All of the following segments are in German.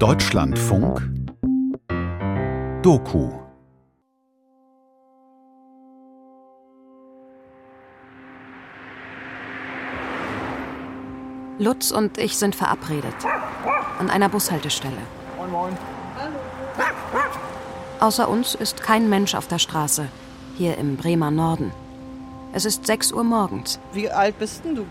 Deutschlandfunk Doku Lutz und ich sind verabredet. An einer Bushaltestelle. Moin, moin. Außer uns ist kein Mensch auf der Straße. Hier im Bremer Norden. Es ist 6 Uhr morgens. Wie alt bist denn du?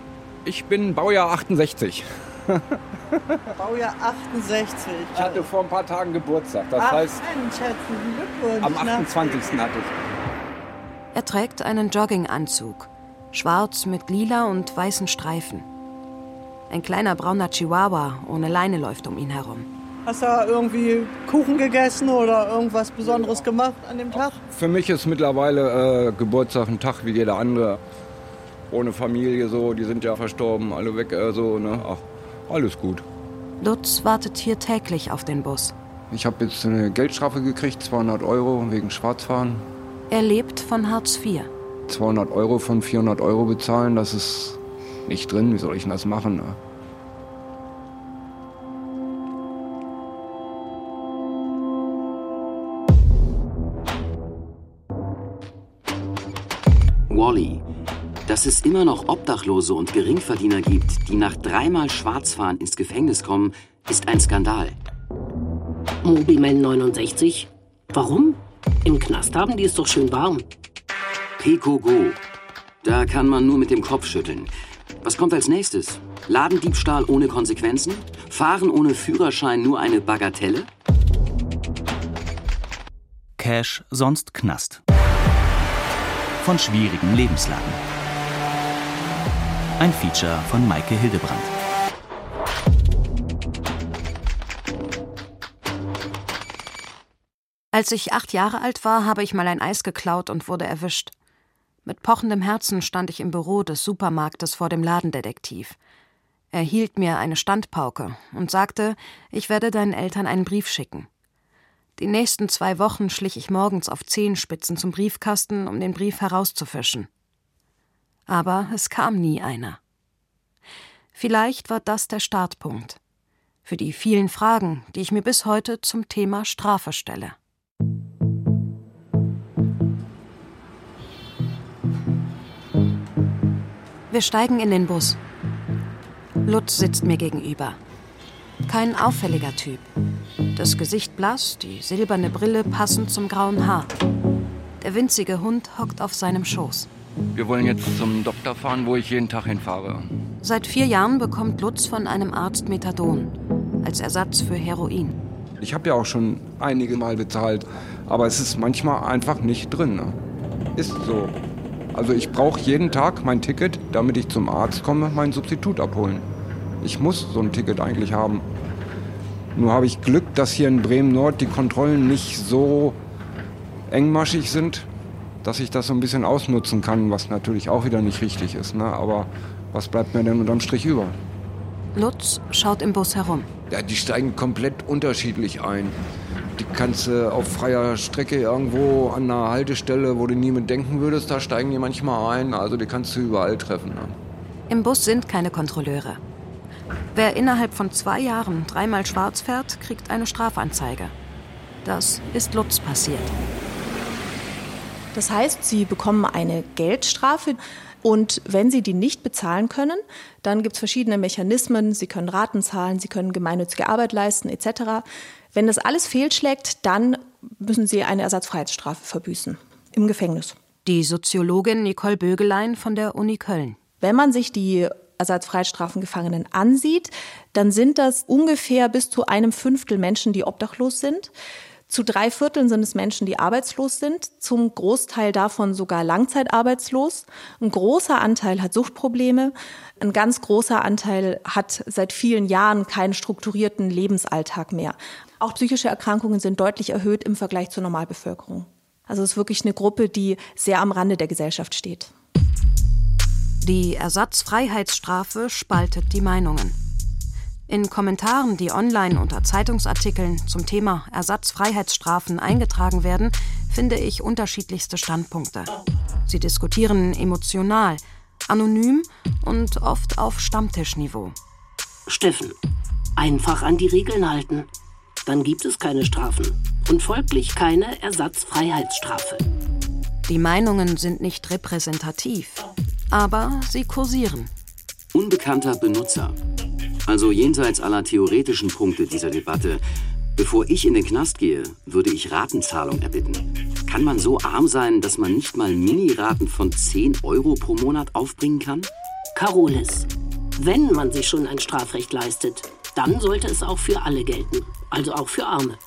Ich bin Baujahr 68. Baujahr 68. Ich hatte vor ein paar Tagen Geburtstag. Das Ach, heißt, Mensch, herzlichen Glückwunsch. am 28. hatte ich. Er trägt einen Jogginganzug. Schwarz mit lila und weißen Streifen. Ein kleiner brauner Chihuahua ohne Leine läuft um ihn herum. Hast du irgendwie Kuchen gegessen oder irgendwas Besonderes gemacht an dem Tag? Für mich ist mittlerweile äh, Geburtstag ein Tag wie jeder andere. Ohne Familie so, die sind ja verstorben, alle weg, äh, so, ne? Ach, alles gut. Lutz wartet hier täglich auf den Bus. Ich habe jetzt eine Geldstrafe gekriegt, 200 Euro wegen Schwarzfahren. Er lebt von Hartz IV. 200 Euro von 400 Euro bezahlen, das ist nicht drin. Wie soll ich denn das machen? Ne? Wally. Dass es immer noch Obdachlose und Geringverdiener gibt, die nach dreimal Schwarzfahren ins Gefängnis kommen, ist ein Skandal. Mobiman 69? Warum? Im Knast haben die es doch schön warm. Pico Go. Da kann man nur mit dem Kopf schütteln. Was kommt als nächstes? Ladendiebstahl ohne Konsequenzen? Fahren ohne Führerschein nur eine Bagatelle? Cash, sonst Knast. Von schwierigen Lebenslagen. Ein Feature von Maike Hildebrand. Als ich acht Jahre alt war, habe ich mal ein Eis geklaut und wurde erwischt. Mit pochendem Herzen stand ich im Büro des Supermarktes vor dem Ladendetektiv. Er hielt mir eine Standpauke und sagte, ich werde deinen Eltern einen Brief schicken. Die nächsten zwei Wochen schlich ich morgens auf Zehenspitzen zum Briefkasten, um den Brief herauszufischen. Aber es kam nie einer. Vielleicht war das der Startpunkt für die vielen Fragen, die ich mir bis heute zum Thema Strafe stelle. Wir steigen in den Bus. Lutz sitzt mir gegenüber. Kein auffälliger Typ. Das Gesicht blass, die silberne Brille passend zum grauen Haar. Der winzige Hund hockt auf seinem Schoß. Wir wollen jetzt zum Doktor fahren, wo ich jeden Tag hinfahre. Seit vier Jahren bekommt Lutz von einem Arzt Methadon als Ersatz für Heroin. Ich habe ja auch schon einige Mal bezahlt, aber es ist manchmal einfach nicht drin. Ne? Ist so. Also ich brauche jeden Tag mein Ticket, damit ich zum Arzt komme, mein Substitut abholen. Ich muss so ein Ticket eigentlich haben. Nur habe ich Glück, dass hier in Bremen-Nord die Kontrollen nicht so engmaschig sind, dass ich das so ein bisschen ausnutzen kann, was natürlich auch wieder nicht richtig ist. Ne? Aber was bleibt mir denn unterm Strich über? Lutz schaut im Bus herum. Ja, die steigen komplett unterschiedlich ein. Die kannst du auf freier Strecke irgendwo an einer Haltestelle, wo du nie mit denken würdest, da steigen die manchmal ein. Also die kannst du überall treffen. Ne? Im Bus sind keine Kontrolleure. Wer innerhalb von zwei Jahren dreimal schwarz fährt, kriegt eine Strafanzeige. Das ist Lutz passiert. Das heißt, Sie bekommen eine Geldstrafe und wenn Sie die nicht bezahlen können, dann gibt es verschiedene Mechanismen. Sie können Raten zahlen, Sie können gemeinnützige Arbeit leisten etc. Wenn das alles fehlschlägt, dann müssen Sie eine Ersatzfreiheitsstrafe verbüßen im Gefängnis. Die Soziologin Nicole Bögelein von der Uni Köln. Wenn man sich die Ersatzfreiheitsstrafengefangenen ansieht, dann sind das ungefähr bis zu einem Fünftel Menschen, die obdachlos sind. Zu drei Vierteln sind es Menschen, die arbeitslos sind, zum Großteil davon sogar langzeitarbeitslos. Ein großer Anteil hat Suchtprobleme, ein ganz großer Anteil hat seit vielen Jahren keinen strukturierten Lebensalltag mehr. Auch psychische Erkrankungen sind deutlich erhöht im Vergleich zur Normalbevölkerung. Also es ist wirklich eine Gruppe, die sehr am Rande der Gesellschaft steht. Die Ersatzfreiheitsstrafe spaltet die Meinungen. In Kommentaren, die online unter Zeitungsartikeln zum Thema Ersatzfreiheitsstrafen eingetragen werden, finde ich unterschiedlichste Standpunkte. Sie diskutieren emotional, anonym und oft auf Stammtischniveau. Steffen, einfach an die Regeln halten. dann gibt es keine Strafen und folglich keine Ersatzfreiheitsstrafe. Die Meinungen sind nicht repräsentativ, aber sie kursieren. Unbekannter Benutzer. Also jenseits aller theoretischen Punkte dieser Debatte. Bevor ich in den Knast gehe, würde ich Ratenzahlung erbitten. Kann man so arm sein, dass man nicht mal Miniraten von 10 Euro pro Monat aufbringen kann? Carolis, wenn man sich schon ein Strafrecht leistet, dann sollte es auch für alle gelten, also auch für Arme.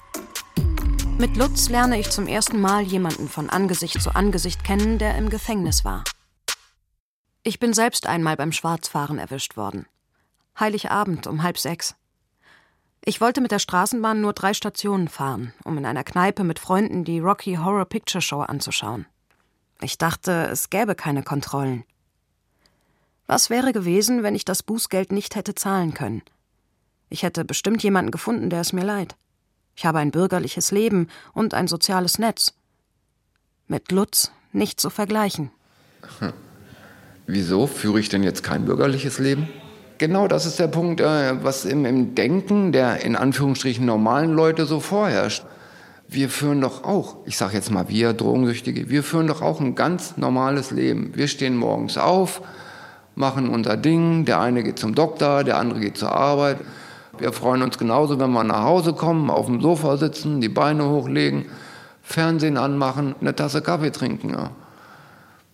Mit Lutz lerne ich zum ersten Mal jemanden von Angesicht zu Angesicht kennen, der im Gefängnis war. Ich bin selbst einmal beim Schwarzfahren erwischt worden. Heiligabend um halb sechs. Ich wollte mit der Straßenbahn nur drei Stationen fahren, um in einer Kneipe mit Freunden die Rocky Horror Picture Show anzuschauen. Ich dachte, es gäbe keine Kontrollen. Was wäre gewesen, wenn ich das Bußgeld nicht hätte zahlen können? Ich hätte bestimmt jemanden gefunden, der es mir leiht. Ich habe ein bürgerliches Leben und ein soziales Netz. Mit Lutz nicht zu vergleichen. Hm. Wieso führe ich denn jetzt kein bürgerliches Leben? Genau das ist der Punkt, äh, was im, im Denken der in Anführungsstrichen normalen Leute so vorherrscht. Wir führen doch auch, ich sage jetzt mal wir Drogensüchtige, wir führen doch auch ein ganz normales Leben. Wir stehen morgens auf, machen unser Ding, der eine geht zum Doktor, der andere geht zur Arbeit. Wir freuen uns genauso, wenn wir nach Hause kommen, auf dem Sofa sitzen, die Beine hochlegen, Fernsehen anmachen, eine Tasse Kaffee trinken. Ja.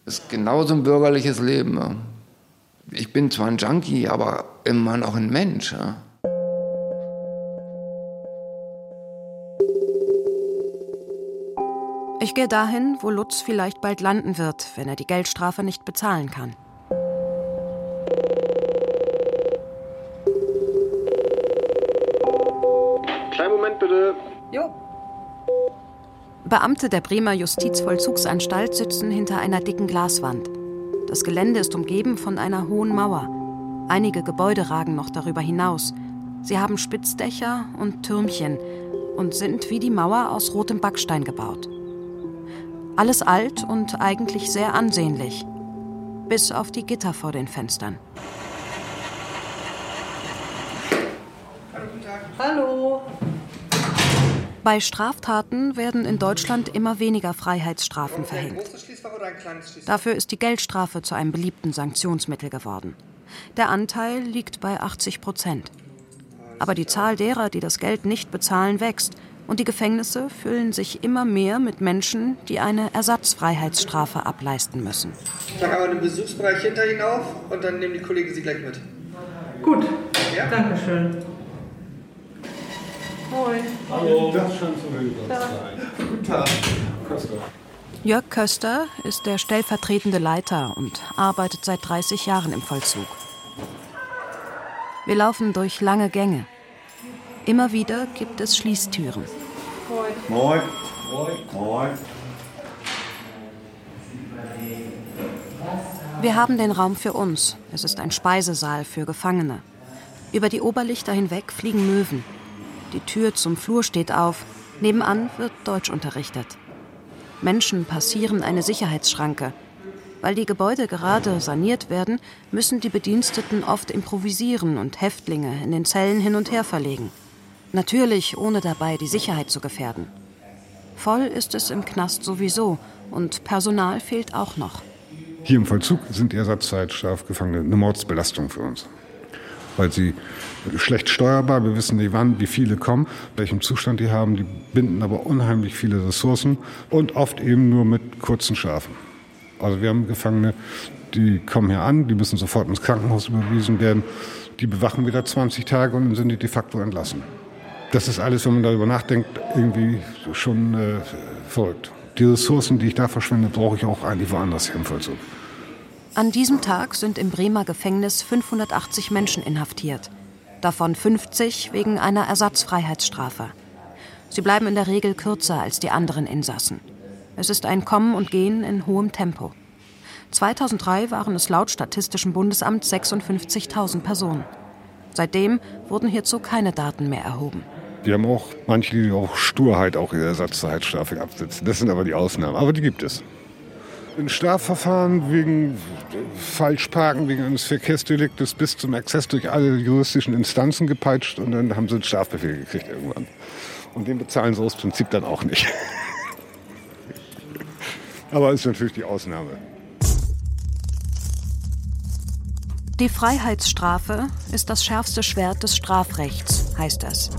Ist genauso ein bürgerliches Leben. Ich bin zwar ein Junkie, aber immer noch ein Mensch. Ja. Ich gehe dahin, wo Lutz vielleicht bald landen wird, wenn er die Geldstrafe nicht bezahlen kann. Kleinen Moment bitte. Jo. Beamte der Bremer Justizvollzugsanstalt sitzen hinter einer dicken Glaswand. Das Gelände ist umgeben von einer hohen Mauer. Einige Gebäude ragen noch darüber hinaus. Sie haben Spitzdächer und Türmchen und sind wie die Mauer aus rotem Backstein gebaut. Alles alt und eigentlich sehr ansehnlich, bis auf die Gitter vor den Fenstern. Hallo. Bei Straftaten werden in Deutschland immer weniger Freiheitsstrafen verhängt. Dafür ist die Geldstrafe zu einem beliebten Sanktionsmittel geworden. Der Anteil liegt bei 80 Prozent. Aber die Zahl derer, die das Geld nicht bezahlen, wächst und die Gefängnisse füllen sich immer mehr mit Menschen, die eine Ersatzfreiheitsstrafe ableisten müssen. Ich schlage aber den Besuchsbereich hinter Ihnen auf und dann nehmen die Kollegen Sie gleich mit. Gut, Ja? danke schön. Moin. Hallo. Das scheint zu hören sein. Guten Tag. Köster. Jörg Köster ist der stellvertretende Leiter und arbeitet seit 30 Jahren im Vollzug. Wir laufen durch lange Gänge. Immer wieder gibt es Schließtüren. Moin. Moin. Moin. Wir haben den Raum für uns. Es ist ein Speisesaal für Gefangene. Über die Oberlichter hinweg fliegen Möwen. Die Tür zum Flur steht auf. Nebenan wird Deutsch unterrichtet. Menschen passieren eine Sicherheitsschranke. Weil die Gebäude gerade saniert werden, müssen die Bediensteten oft improvisieren und Häftlinge in den Zellen hin und her verlegen. Natürlich ohne dabei die Sicherheit zu gefährden. Voll ist es im Knast sowieso und Personal fehlt auch noch. Hier im Vollzug sind die Ersatzzeitstrafgefangene eine Mordsbelastung für uns. Weil sie schlecht steuerbar, wir wissen nicht wann, wie viele kommen, welchem Zustand die haben, die binden aber unheimlich viele Ressourcen und oft eben nur mit kurzen Schafen. Also wir haben Gefangene, die kommen hier an, die müssen sofort ins Krankenhaus überwiesen werden, die bewachen wieder 20 Tage und dann sind die de facto entlassen. Das ist alles, wenn man darüber nachdenkt, irgendwie schon äh, verrückt. Die Ressourcen, die ich da verschwende, brauche ich auch eigentlich woanders hier im Vollzug. An diesem Tag sind im Bremer Gefängnis 580 Menschen inhaftiert, davon 50 wegen einer Ersatzfreiheitsstrafe. Sie bleiben in der Regel kürzer als die anderen Insassen. Es ist ein Kommen und Gehen in hohem Tempo. 2003 waren es laut Statistischem Bundesamt 56.000 Personen. Seitdem wurden hierzu keine Daten mehr erhoben. Wir haben auch manche, die auch Sturheit auch ihre Ersatzzeitstrafe absitzen. Das sind aber die Ausnahmen. Aber die gibt es. Ein Strafverfahren wegen Falschparken, wegen eines Verkehrsdeliktes bis zum Exzess durch alle juristischen Instanzen gepeitscht und dann haben sie einen Strafbefehl gekriegt irgendwann. Und den bezahlen sie aus Prinzip dann auch nicht. Aber ist natürlich die Ausnahme. Die Freiheitsstrafe ist das schärfste Schwert des Strafrechts, heißt es.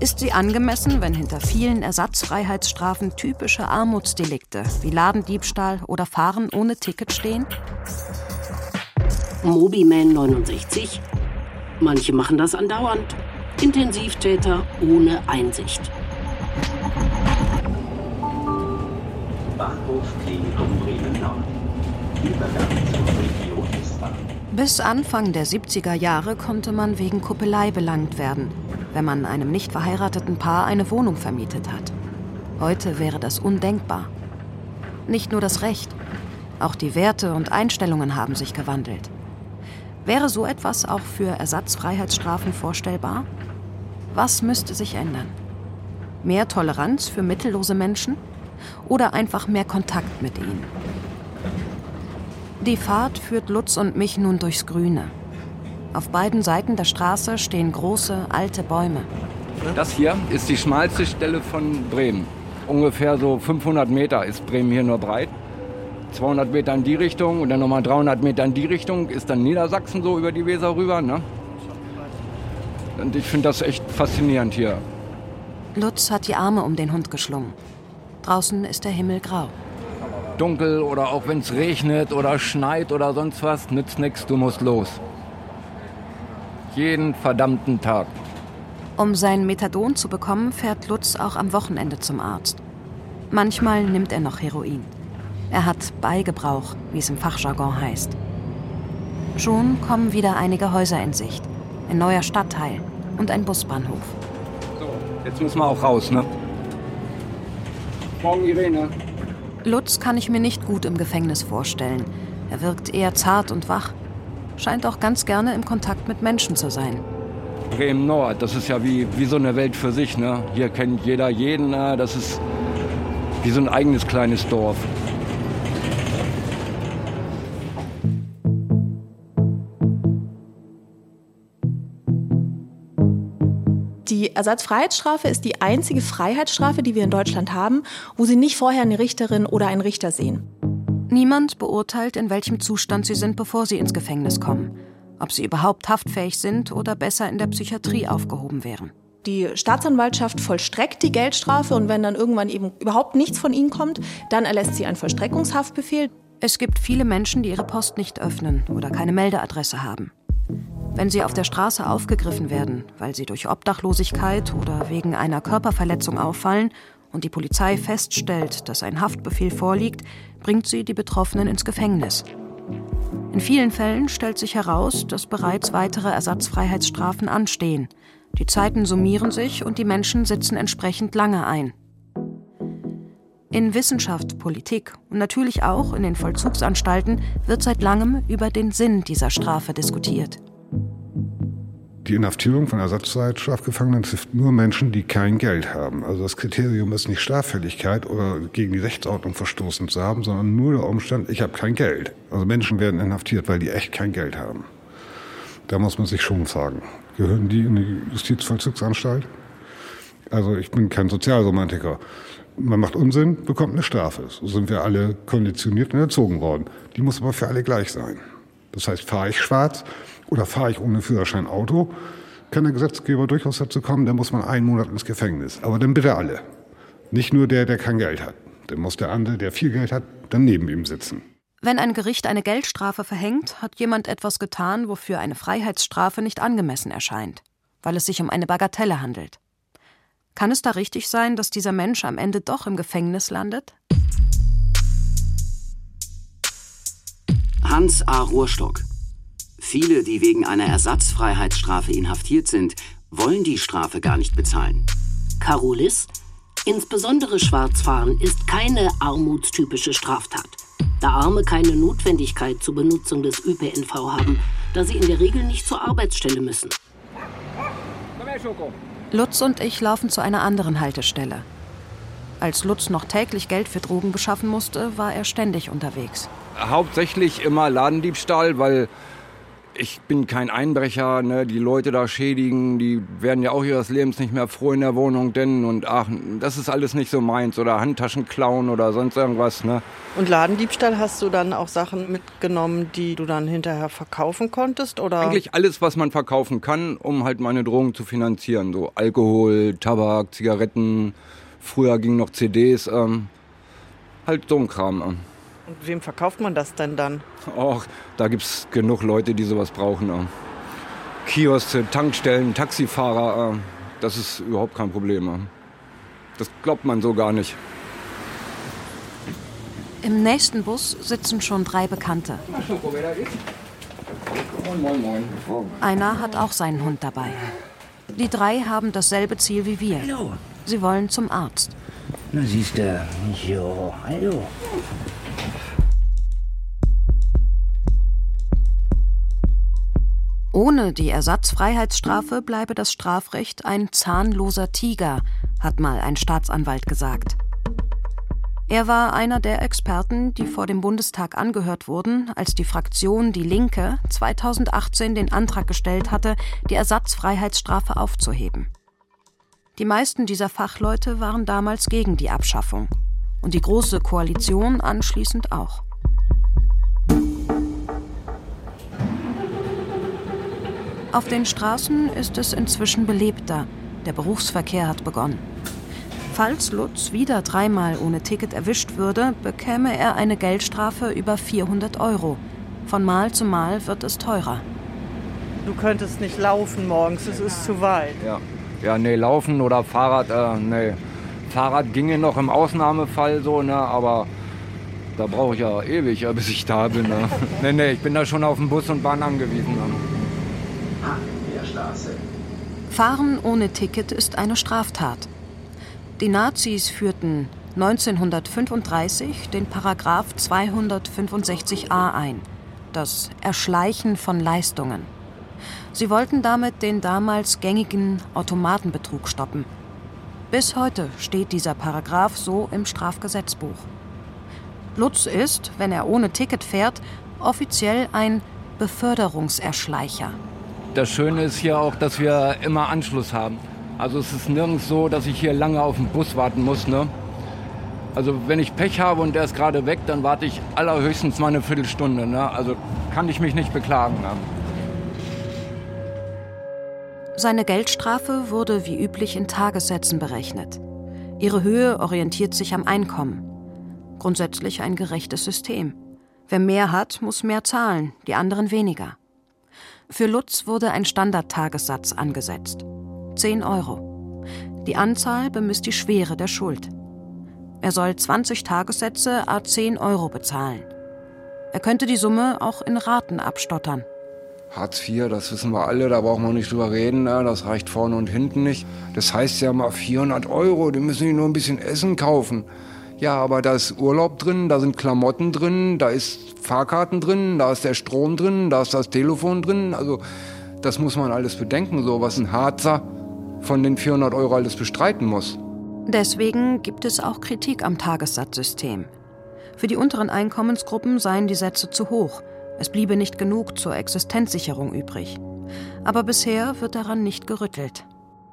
Ist sie angemessen, wenn hinter vielen Ersatzfreiheitsstrafen typische Armutsdelikte wie Ladendiebstahl oder Fahren ohne Ticket stehen? Mobiman 69. Manche machen das andauernd. Intensivtäter ohne Einsicht. Bahnhof Klinikum Bremen Nord. Übergang zur Region. Bis Anfang der 70er Jahre konnte man wegen Kuppelei belangt werden wenn man einem nicht verheirateten Paar eine Wohnung vermietet hat. Heute wäre das undenkbar. Nicht nur das Recht, auch die Werte und Einstellungen haben sich gewandelt. Wäre so etwas auch für Ersatzfreiheitsstrafen vorstellbar? Was müsste sich ändern? Mehr Toleranz für mittellose Menschen oder einfach mehr Kontakt mit ihnen? Die Fahrt führt Lutz und mich nun durchs Grüne. Auf beiden Seiten der Straße stehen große, alte Bäume. Das hier ist die schmalste Stelle von Bremen. Ungefähr so 500 Meter ist Bremen hier nur breit. 200 Meter in die Richtung und dann nochmal 300 Meter in die Richtung ist dann Niedersachsen so über die Weser rüber. Ne? Und ich finde das echt faszinierend hier. Lutz hat die Arme um den Hund geschlungen. Draußen ist der Himmel grau. Dunkel oder auch wenn es regnet oder schneit oder sonst was, nützt nichts, du musst los jeden verdammten Tag. Um sein Methadon zu bekommen, fährt Lutz auch am Wochenende zum Arzt. Manchmal nimmt er noch Heroin. Er hat Beigebrauch, wie es im Fachjargon heißt. Schon kommen wieder einige Häuser in Sicht. Ein neuer Stadtteil und ein Busbahnhof. So, jetzt müssen wir auch raus, ne? Morgen, Irene. Lutz kann ich mir nicht gut im Gefängnis vorstellen. Er wirkt eher zart und wach scheint auch ganz gerne im Kontakt mit Menschen zu sein. Bremen Nord, das ist ja wie, wie so eine Welt für sich. Ne? Hier kennt jeder jeden. Das ist wie so ein eigenes kleines Dorf. Die Ersatzfreiheitsstrafe ist die einzige Freiheitsstrafe, die wir in Deutschland haben, wo Sie nicht vorher eine Richterin oder einen Richter sehen. Niemand beurteilt, in welchem Zustand sie sind, bevor sie ins Gefängnis kommen. Ob sie überhaupt haftfähig sind oder besser in der Psychiatrie aufgehoben wären. Die Staatsanwaltschaft vollstreckt die Geldstrafe und wenn dann irgendwann eben überhaupt nichts von ihnen kommt, dann erlässt sie einen Vollstreckungshaftbefehl. Es gibt viele Menschen, die ihre Post nicht öffnen oder keine Meldeadresse haben. Wenn sie auf der Straße aufgegriffen werden, weil sie durch Obdachlosigkeit oder wegen einer Körperverletzung auffallen und die Polizei feststellt, dass ein Haftbefehl vorliegt, bringt sie die Betroffenen ins Gefängnis. In vielen Fällen stellt sich heraus, dass bereits weitere Ersatzfreiheitsstrafen anstehen. Die Zeiten summieren sich und die Menschen sitzen entsprechend lange ein. In Wissenschaft, Politik und natürlich auch in den Vollzugsanstalten wird seit langem über den Sinn dieser Strafe diskutiert. Die Inhaftierung von Ersatzzeitstrafgefangenen trifft nur Menschen, die kein Geld haben. Also das Kriterium ist nicht Straffälligkeit oder gegen die Rechtsordnung verstoßen zu haben, sondern nur der Umstand, ich habe kein Geld. Also Menschen werden inhaftiert, weil die echt kein Geld haben. Da muss man sich schon fragen, gehören die in die Justizvollzugsanstalt? Also ich bin kein Sozialromantiker. Man macht Unsinn, bekommt eine Strafe. So sind wir alle konditioniert und erzogen worden. Die muss aber für alle gleich sein. Das heißt, fahre ich schwarz, oder fahre ich ohne Führerschein Auto, kann der Gesetzgeber durchaus dazu kommen, dann muss man einen Monat ins Gefängnis. Aber dann bitte alle. Nicht nur der, der kein Geld hat. Dann muss der andere, der viel Geld hat, dann neben ihm sitzen. Wenn ein Gericht eine Geldstrafe verhängt, hat jemand etwas getan, wofür eine Freiheitsstrafe nicht angemessen erscheint, weil es sich um eine Bagatelle handelt. Kann es da richtig sein, dass dieser Mensch am Ende doch im Gefängnis landet? Hans A. Rohrstock, Viele, die wegen einer Ersatzfreiheitsstrafe inhaftiert sind, wollen die Strafe gar nicht bezahlen. Carolis, insbesondere Schwarzfahren ist keine armutstypische Straftat. Da Arme keine Notwendigkeit zur Benutzung des ÖPNV haben, da sie in der Regel nicht zur Arbeitsstelle müssen. Lutz und ich laufen zu einer anderen Haltestelle. Als Lutz noch täglich Geld für Drogen beschaffen musste, war er ständig unterwegs. Hauptsächlich immer Ladendiebstahl, weil ich bin kein Einbrecher, ne? die Leute da schädigen, die werden ja auch ihres Lebens nicht mehr froh in der Wohnung, denn und ach, das ist alles nicht so meins oder Handtaschen klauen oder sonst irgendwas. Ne? Und Ladendiebstahl hast du dann auch Sachen mitgenommen, die du dann hinterher verkaufen konntest oder? Eigentlich alles, was man verkaufen kann, um halt meine Drogen zu finanzieren, so Alkohol, Tabak, Zigaretten. Früher gingen noch CDs, ähm, halt so ein Kram. Ähm. Und wem verkauft man das denn dann? Och, da gibt es genug Leute, die sowas brauchen. Äh. Kioske, Tankstellen, Taxifahrer, äh, das ist überhaupt kein Problem. Äh. Das glaubt man so gar nicht. Im nächsten Bus sitzen schon drei Bekannte. Moin, moin, moin. Einer hat auch seinen Hund dabei. Die drei haben dasselbe Ziel wie wir. Hallo. Sie wollen zum Arzt. Na siehst du, jo, hallo. Ohne die Ersatzfreiheitsstrafe bleibe das Strafrecht ein zahnloser Tiger, hat mal ein Staatsanwalt gesagt. Er war einer der Experten, die vor dem Bundestag angehört wurden, als die Fraktion Die Linke 2018 den Antrag gestellt hatte, die Ersatzfreiheitsstrafe aufzuheben. Die meisten dieser Fachleute waren damals gegen die Abschaffung und die Große Koalition anschließend auch. Auf den Straßen ist es inzwischen belebter. Der Berufsverkehr hat begonnen. Falls Lutz wieder dreimal ohne Ticket erwischt würde, bekäme er eine Geldstrafe über 400 Euro. Von Mal zu Mal wird es teurer. Du könntest nicht laufen morgens, es ist zu weit. Ja, ja nee, laufen oder Fahrrad, äh, nee. Fahrrad ginge noch im Ausnahmefall so, ne, aber da brauche ich ja ewig, bis ich da bin. Ne. nee, nee, ich bin da schon auf den Bus und Bahn angewiesen. Ne. Fahren ohne Ticket ist eine Straftat. Die Nazis führten 1935 den Paragraph 265a ein, das Erschleichen von Leistungen. Sie wollten damit den damals gängigen Automatenbetrug stoppen. Bis heute steht dieser Paragraph so im Strafgesetzbuch. Lutz ist, wenn er ohne Ticket fährt, offiziell ein Beförderungserschleicher. Das Schöne ist hier auch, dass wir immer Anschluss haben. Also es ist nirgends so, dass ich hier lange auf den Bus warten muss. Ne? Also wenn ich Pech habe und der ist gerade weg, dann warte ich allerhöchstens mal eine Viertelstunde. Ne? Also kann ich mich nicht beklagen. Ne? Seine Geldstrafe wurde wie üblich in Tagessätzen berechnet. Ihre Höhe orientiert sich am Einkommen. Grundsätzlich ein gerechtes System. Wer mehr hat, muss mehr zahlen, die anderen weniger. Für Lutz wurde ein Standardtagessatz angesetzt. 10 Euro. Die Anzahl bemisst die Schwere der Schuld. Er soll 20 Tagessätze a 10 Euro bezahlen. Er könnte die Summe auch in Raten abstottern. Hartz IV, das wissen wir alle, da brauchen wir nicht drüber reden, ne? das reicht vorne und hinten nicht. Das heißt ja mal 400 Euro, die müssen die nur ein bisschen Essen kaufen. Ja, aber da ist Urlaub drin, da sind Klamotten drin, da ist Fahrkarten drin, da ist der Strom drin, da ist das Telefon drin. Also das muss man alles bedenken, so was ein Harzer von den 400 Euro alles bestreiten muss. Deswegen gibt es auch Kritik am Tagessatzsystem. Für die unteren Einkommensgruppen seien die Sätze zu hoch. Es bliebe nicht genug zur Existenzsicherung übrig. Aber bisher wird daran nicht gerüttelt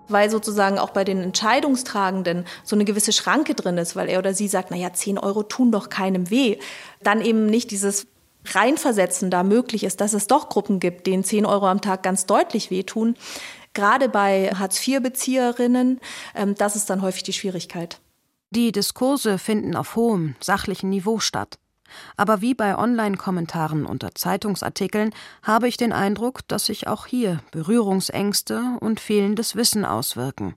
weil sozusagen auch bei den Entscheidungstragenden so eine gewisse Schranke drin ist, weil er oder sie sagt, naja, 10 Euro tun doch keinem weh. Dann eben nicht dieses Reinversetzen da möglich ist, dass es doch Gruppen gibt, denen 10 Euro am Tag ganz deutlich wehtun. Gerade bei Hartz-IV-Bezieherinnen, ähm, das ist dann häufig die Schwierigkeit. Die Diskurse finden auf hohem, sachlichen Niveau statt. Aber wie bei Online-Kommentaren unter Zeitungsartikeln habe ich den Eindruck, dass sich auch hier Berührungsängste und fehlendes Wissen auswirken.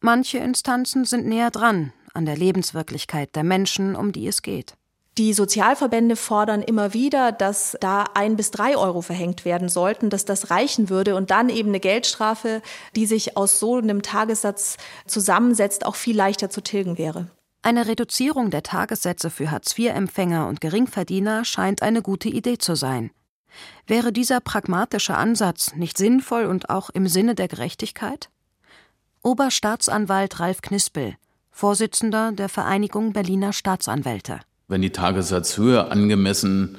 Manche Instanzen sind näher dran an der Lebenswirklichkeit der Menschen, um die es geht. Die Sozialverbände fordern immer wieder, dass da ein bis drei Euro verhängt werden sollten, dass das reichen würde und dann eben eine Geldstrafe, die sich aus so einem Tagessatz zusammensetzt, auch viel leichter zu tilgen wäre. Eine Reduzierung der Tagessätze für Hartz-IV-Empfänger und Geringverdiener scheint eine gute Idee zu sein. Wäre dieser pragmatische Ansatz nicht sinnvoll und auch im Sinne der Gerechtigkeit? Oberstaatsanwalt Ralf Knispel, Vorsitzender der Vereinigung Berliner Staatsanwälte. Wenn die Tagessatzhöhe angemessen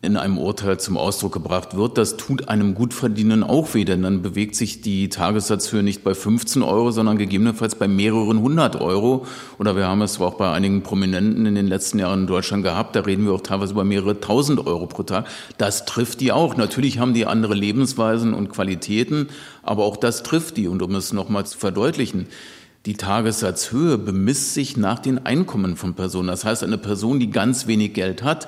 in einem Urteil zum Ausdruck gebracht wird, das tut einem Gutverdienen auch weh, denn dann bewegt sich die Tagessatzhöhe nicht bei 15 Euro, sondern gegebenenfalls bei mehreren hundert Euro. Oder wir haben es auch bei einigen Prominenten in den letzten Jahren in Deutschland gehabt, da reden wir auch teilweise über mehrere tausend Euro pro Tag. Das trifft die auch. Natürlich haben die andere Lebensweisen und Qualitäten, aber auch das trifft die. Und um es nochmal zu verdeutlichen, die Tagessatzhöhe bemisst sich nach den Einkommen von Personen. Das heißt, eine Person, die ganz wenig Geld hat,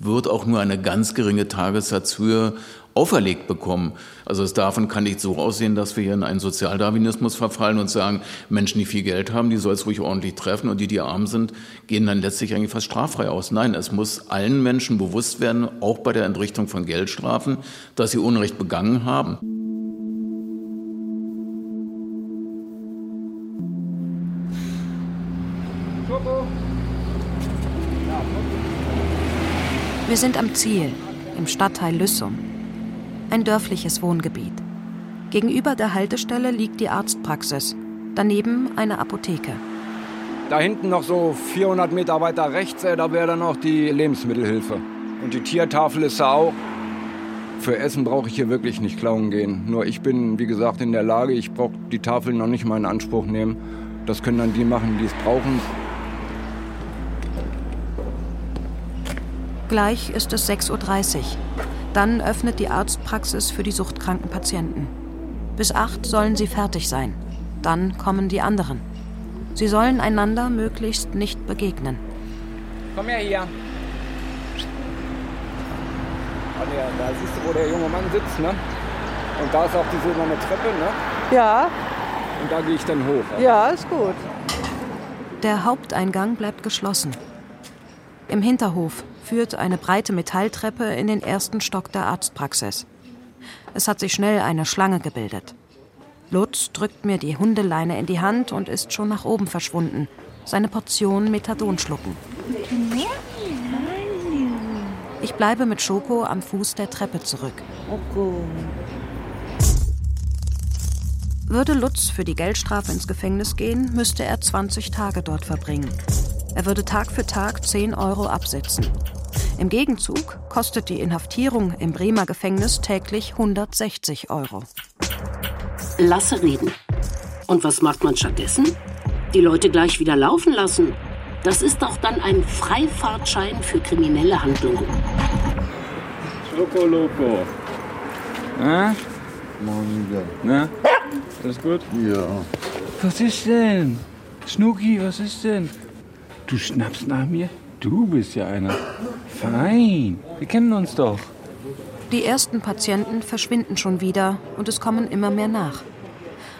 wird auch nur eine ganz geringe Tagessatzhöhe auferlegt bekommen. Also es davon kann nicht so aussehen, dass wir hier in einen Sozialdarwinismus verfallen und sagen, Menschen, die viel Geld haben, die soll es ruhig ordentlich treffen und die, die arm sind, gehen dann letztlich eigentlich fast straffrei aus. Nein, es muss allen Menschen bewusst werden, auch bei der Entrichtung von Geldstrafen, dass sie Unrecht begangen haben. Wir sind am Ziel, im Stadtteil Lüssum. Ein dörfliches Wohngebiet. Gegenüber der Haltestelle liegt die Arztpraxis, daneben eine Apotheke. Da hinten noch so 400 Meter weiter rechts, äh, da wäre dann noch die Lebensmittelhilfe. Und die Tiertafel ist da auch. Für Essen brauche ich hier wirklich nicht klauen gehen. Nur ich bin, wie gesagt, in der Lage, ich brauche die Tafel noch nicht mal in Anspruch nehmen. Das können dann die machen, die es brauchen. Gleich ist es 6.30 Uhr. Dann öffnet die Arztpraxis für die suchtkranken Patienten. Bis 8 sollen sie fertig sein. Dann kommen die anderen. Sie sollen einander möglichst nicht begegnen. Komm her hier. Da siehst du, wo der junge Mann sitzt, ne? Und da ist auch diese silberne Treppe, ne? Ja. Und da gehe ich dann hoch. Ja, ist gut. Der Haupteingang bleibt geschlossen. Im Hinterhof führt eine breite Metalltreppe in den ersten Stock der Arztpraxis. Es hat sich schnell eine Schlange gebildet. Lutz drückt mir die Hundeleine in die Hand und ist schon nach oben verschwunden. Seine Portion Methadon schlucken. Ich bleibe mit Schoko am Fuß der Treppe zurück. Würde Lutz für die Geldstrafe ins Gefängnis gehen, müsste er 20 Tage dort verbringen. Er würde Tag für Tag 10 Euro absitzen. Im Gegenzug kostet die Inhaftierung im Bremer Gefängnis täglich 160 Euro. Lasse reden. Und was macht man stattdessen? Die Leute gleich wieder laufen lassen. Das ist doch dann ein Freifahrtschein für kriminelle Handlungen. Loco. Na? Na? Alles gut? Ja. Was ist denn? Schnucki, was ist denn? Du schnappst nach mir? Du bist ja einer. Fein. Wir kennen uns doch. Die ersten Patienten verschwinden schon wieder und es kommen immer mehr nach.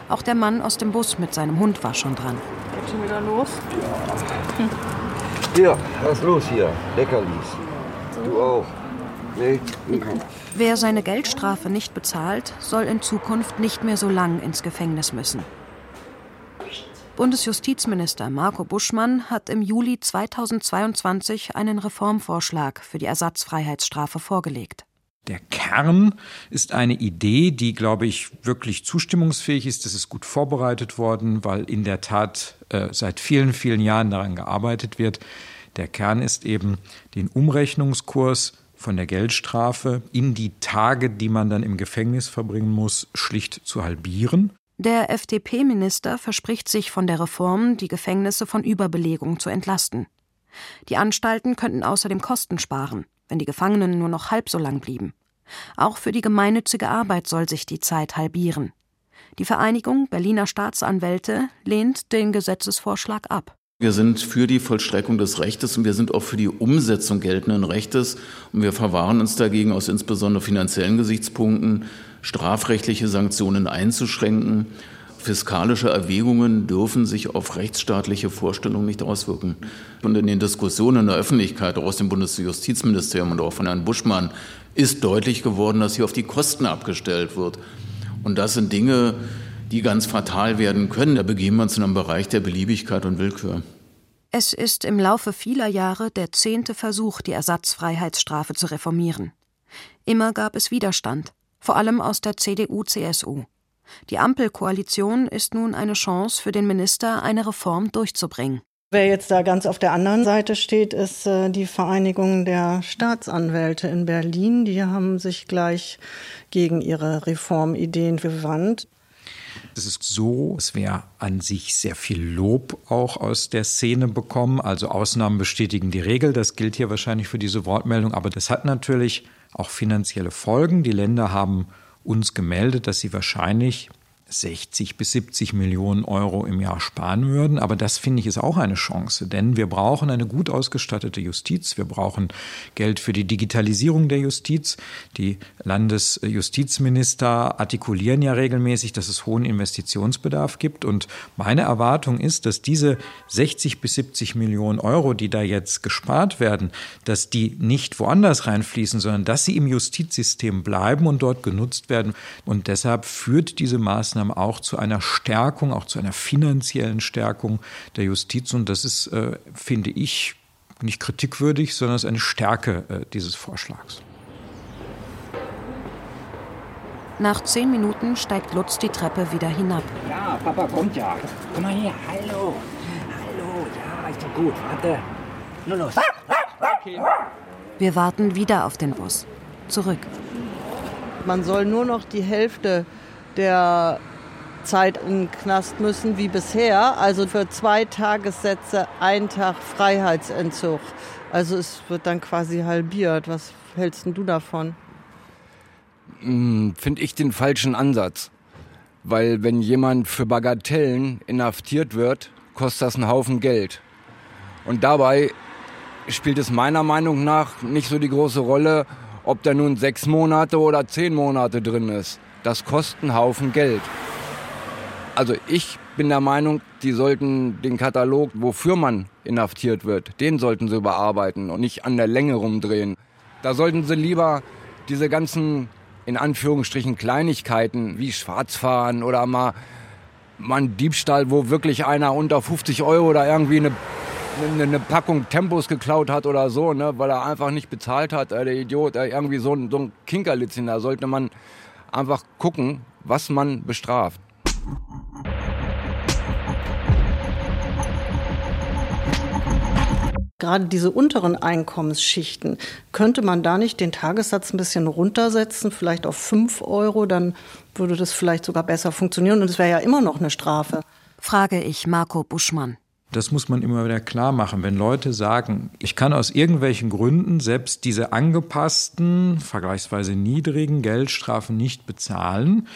Auch der Mann aus dem Bus mit seinem Hund war schon dran. Geht schon wieder los? Hier, was ist los hier? Leckerlis. Du auch. Nee? Wer seine Geldstrafe nicht bezahlt, soll in Zukunft nicht mehr so lang ins Gefängnis müssen. Bundesjustizminister Marco Buschmann hat im Juli 2022 einen Reformvorschlag für die Ersatzfreiheitsstrafe vorgelegt. Der Kern ist eine Idee, die, glaube ich, wirklich zustimmungsfähig ist. Das ist gut vorbereitet worden, weil in der Tat äh, seit vielen, vielen Jahren daran gearbeitet wird. Der Kern ist eben den Umrechnungskurs von der Geldstrafe in die Tage, die man dann im Gefängnis verbringen muss, schlicht zu halbieren. Der FDP-Minister verspricht sich von der Reform, die Gefängnisse von Überbelegung zu entlasten. Die Anstalten könnten außerdem Kosten sparen, wenn die Gefangenen nur noch halb so lang blieben. Auch für die gemeinnützige Arbeit soll sich die Zeit halbieren. Die Vereinigung Berliner Staatsanwälte lehnt den Gesetzesvorschlag ab. Wir sind für die Vollstreckung des Rechtes und wir sind auch für die Umsetzung geltenden Rechtes. Und wir verwahren uns dagegen aus insbesondere finanziellen Gesichtspunkten strafrechtliche Sanktionen einzuschränken. Fiskalische Erwägungen dürfen sich auf rechtsstaatliche Vorstellungen nicht auswirken. Und in den Diskussionen in der Öffentlichkeit, auch aus dem Bundesjustizministerium und auch von Herrn Buschmann, ist deutlich geworden, dass hier auf die Kosten abgestellt wird. Und das sind Dinge, die ganz fatal werden können. Da begeben wir uns in einem Bereich der Beliebigkeit und Willkür. Es ist im Laufe vieler Jahre der zehnte Versuch, die Ersatzfreiheitsstrafe zu reformieren. Immer gab es Widerstand vor allem aus der CDU-CSU. Die Ampelkoalition ist nun eine Chance für den Minister, eine Reform durchzubringen. Wer jetzt da ganz auf der anderen Seite steht, ist äh, die Vereinigung der Staatsanwälte in Berlin. Die haben sich gleich gegen ihre Reformideen gewandt. Es ist so, es wäre an sich sehr viel Lob auch aus der Szene bekommen. Also Ausnahmen bestätigen die Regel. Das gilt hier wahrscheinlich für diese Wortmeldung. Aber das hat natürlich auch finanzielle Folgen. Die Länder haben uns gemeldet, dass sie wahrscheinlich 60 bis 70 Millionen Euro im Jahr sparen würden. Aber das finde ich ist auch eine Chance, denn wir brauchen eine gut ausgestattete Justiz. Wir brauchen Geld für die Digitalisierung der Justiz. Die Landesjustizminister artikulieren ja regelmäßig, dass es hohen Investitionsbedarf gibt. Und meine Erwartung ist, dass diese 60 bis 70 Millionen Euro, die da jetzt gespart werden, dass die nicht woanders reinfließen, sondern dass sie im Justizsystem bleiben und dort genutzt werden. Und deshalb führt diese Maßnahme Maßnahmen auch zu einer Stärkung, auch zu einer finanziellen Stärkung der Justiz. Und das ist, äh, finde ich, nicht kritikwürdig, sondern es ist eine Stärke äh, dieses Vorschlags. Nach zehn Minuten steigt Lutz die Treppe wieder hinab. Ja, Papa kommt ja. Komm mal her. Hallo. Hallo. Ja, ist doch gut. Warte. Nur los. Okay. Wir warten wieder auf den Bus. Zurück. Man soll nur noch die Hälfte der Zeit den Knast müssen wie bisher. Also für zwei Tagessätze ein Tag Freiheitsentzug. Also es wird dann quasi halbiert. Was hältst du davon? Hm, Finde ich den falschen Ansatz. Weil wenn jemand für Bagatellen inhaftiert wird, kostet das einen Haufen Geld. Und dabei spielt es meiner Meinung nach nicht so die große Rolle, ob der nun sechs Monate oder zehn Monate drin ist. Das kostet einen Haufen Geld. Also ich bin der Meinung, die sollten den Katalog, wofür man inhaftiert wird, den sollten sie überarbeiten und nicht an der Länge rumdrehen. Da sollten sie lieber diese ganzen, in Anführungsstrichen, Kleinigkeiten wie Schwarzfahren oder mal, mal ein Diebstahl, wo wirklich einer unter 50 Euro oder irgendwie eine, eine, eine Packung Tempos geklaut hat oder so, ne, weil er einfach nicht bezahlt hat, äh, der Idiot, äh, irgendwie so ein, so ein Kinkerlitzchen, da sollte man einfach gucken, was man bestraft. Gerade diese unteren Einkommensschichten, könnte man da nicht den Tagessatz ein bisschen runtersetzen, vielleicht auf 5 Euro, dann würde das vielleicht sogar besser funktionieren und es wäre ja immer noch eine Strafe. Frage ich Marco Buschmann. Das muss man immer wieder klar machen. Wenn Leute sagen, ich kann aus irgendwelchen Gründen selbst diese angepassten, vergleichsweise niedrigen Geldstrafen nicht bezahlen,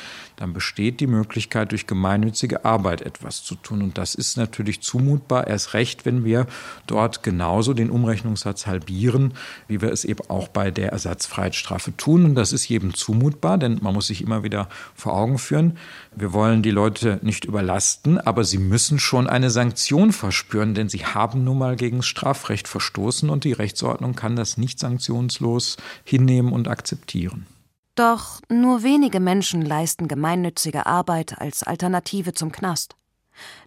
dann besteht die Möglichkeit, durch gemeinnützige Arbeit etwas zu tun. Und das ist natürlich zumutbar, erst recht, wenn wir dort genauso den Umrechnungssatz halbieren, wie wir es eben auch bei der Ersatzfreiheitsstrafe tun. Und das ist jedem zumutbar, denn man muss sich immer wieder vor Augen führen, wir wollen die Leute nicht überlasten, aber sie müssen schon eine Sanktion verspüren, denn sie haben nun mal gegen das Strafrecht verstoßen und die Rechtsordnung kann das nicht sanktionslos hinnehmen und akzeptieren. Doch nur wenige Menschen leisten gemeinnützige Arbeit als Alternative zum Knast.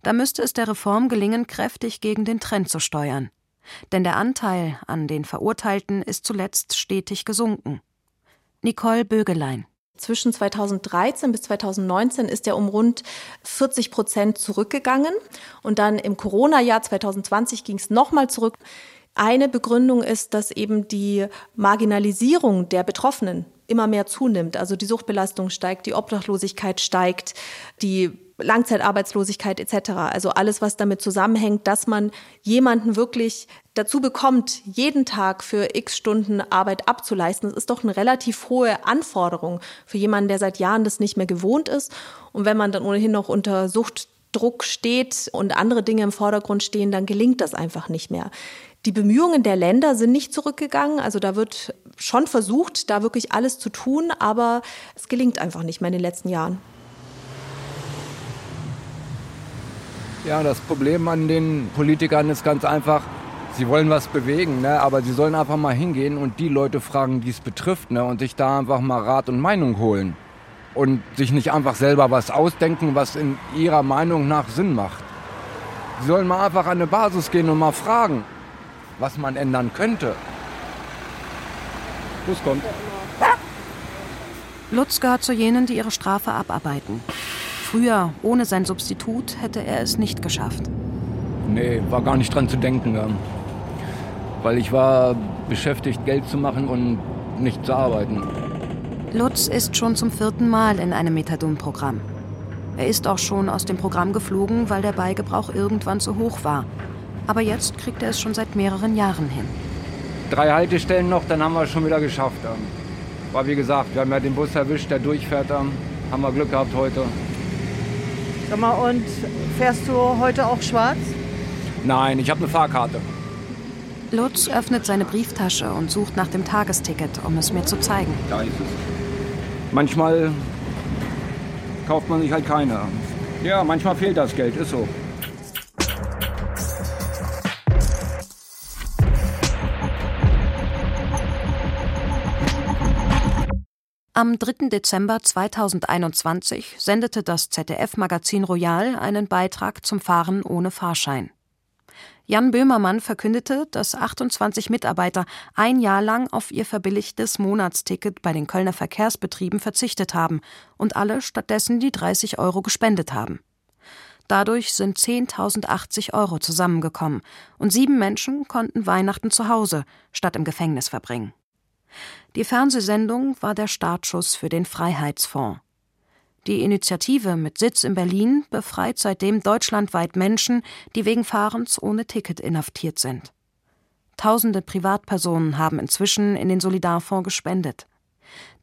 Da müsste es der Reform gelingen, kräftig gegen den Trend zu steuern. Denn der Anteil an den Verurteilten ist zuletzt stetig gesunken. Nicole Bögelein. Zwischen 2013 bis 2019 ist er um rund 40 Prozent zurückgegangen. Und dann im Corona-Jahr 2020 ging es nochmal zurück. Eine Begründung ist, dass eben die Marginalisierung der Betroffenen immer mehr zunimmt. Also die Suchtbelastung steigt, die Obdachlosigkeit steigt, die Langzeitarbeitslosigkeit etc. Also alles, was damit zusammenhängt, dass man jemanden wirklich dazu bekommt, jeden Tag für x Stunden Arbeit abzuleisten. Das ist doch eine relativ hohe Anforderung für jemanden, der seit Jahren das nicht mehr gewohnt ist. Und wenn man dann ohnehin noch unter Suchtdruck steht und andere Dinge im Vordergrund stehen, dann gelingt das einfach nicht mehr. Die Bemühungen der Länder sind nicht zurückgegangen. Also da wird schon versucht, da wirklich alles zu tun, aber es gelingt einfach nicht mehr in den letzten Jahren. Ja, das Problem an den Politikern ist ganz einfach, sie wollen was bewegen, ne? aber sie sollen einfach mal hingehen und die Leute fragen, die es betrifft ne? und sich da einfach mal Rat und Meinung holen. Und sich nicht einfach selber was ausdenken, was in ihrer Meinung nach Sinn macht. Sie sollen mal einfach an eine Basis gehen und mal fragen, was man ändern könnte. Bus kommt. Lutz gehört zu jenen, die ihre Strafe abarbeiten. Früher, ohne sein Substitut, hätte er es nicht geschafft. Nee, war gar nicht dran zu denken. Weil ich war beschäftigt, Geld zu machen und nicht zu arbeiten. Lutz ist schon zum vierten Mal in einem Methadon-Programm. Er ist auch schon aus dem Programm geflogen, weil der Beigebrauch irgendwann zu hoch war. Aber jetzt kriegt er es schon seit mehreren Jahren hin. Drei Haltestellen noch, dann haben wir es schon wieder geschafft. War wie gesagt, wir haben ja den Bus erwischt, der durchfährt. Haben wir Glück gehabt heute. Sag mal, und fährst du heute auch schwarz? Nein, ich habe eine Fahrkarte. Lutz öffnet seine Brieftasche und sucht nach dem Tagesticket, um es mir zu zeigen. Da ist es. Manchmal kauft man sich halt keine. Ja, manchmal fehlt das Geld, ist so. Am 3. Dezember 2021 sendete das ZDF-Magazin Royal einen Beitrag zum Fahren ohne Fahrschein. Jan Böhmermann verkündete, dass 28 Mitarbeiter ein Jahr lang auf ihr verbilligtes Monatsticket bei den Kölner Verkehrsbetrieben verzichtet haben und alle stattdessen die 30 Euro gespendet haben. Dadurch sind 10.080 Euro zusammengekommen und sieben Menschen konnten Weihnachten zu Hause statt im Gefängnis verbringen. Die Fernsehsendung war der Startschuss für den Freiheitsfonds. Die Initiative mit Sitz in Berlin befreit seitdem deutschlandweit Menschen, die wegen Fahrens ohne Ticket inhaftiert sind. Tausende Privatpersonen haben inzwischen in den Solidarfonds gespendet.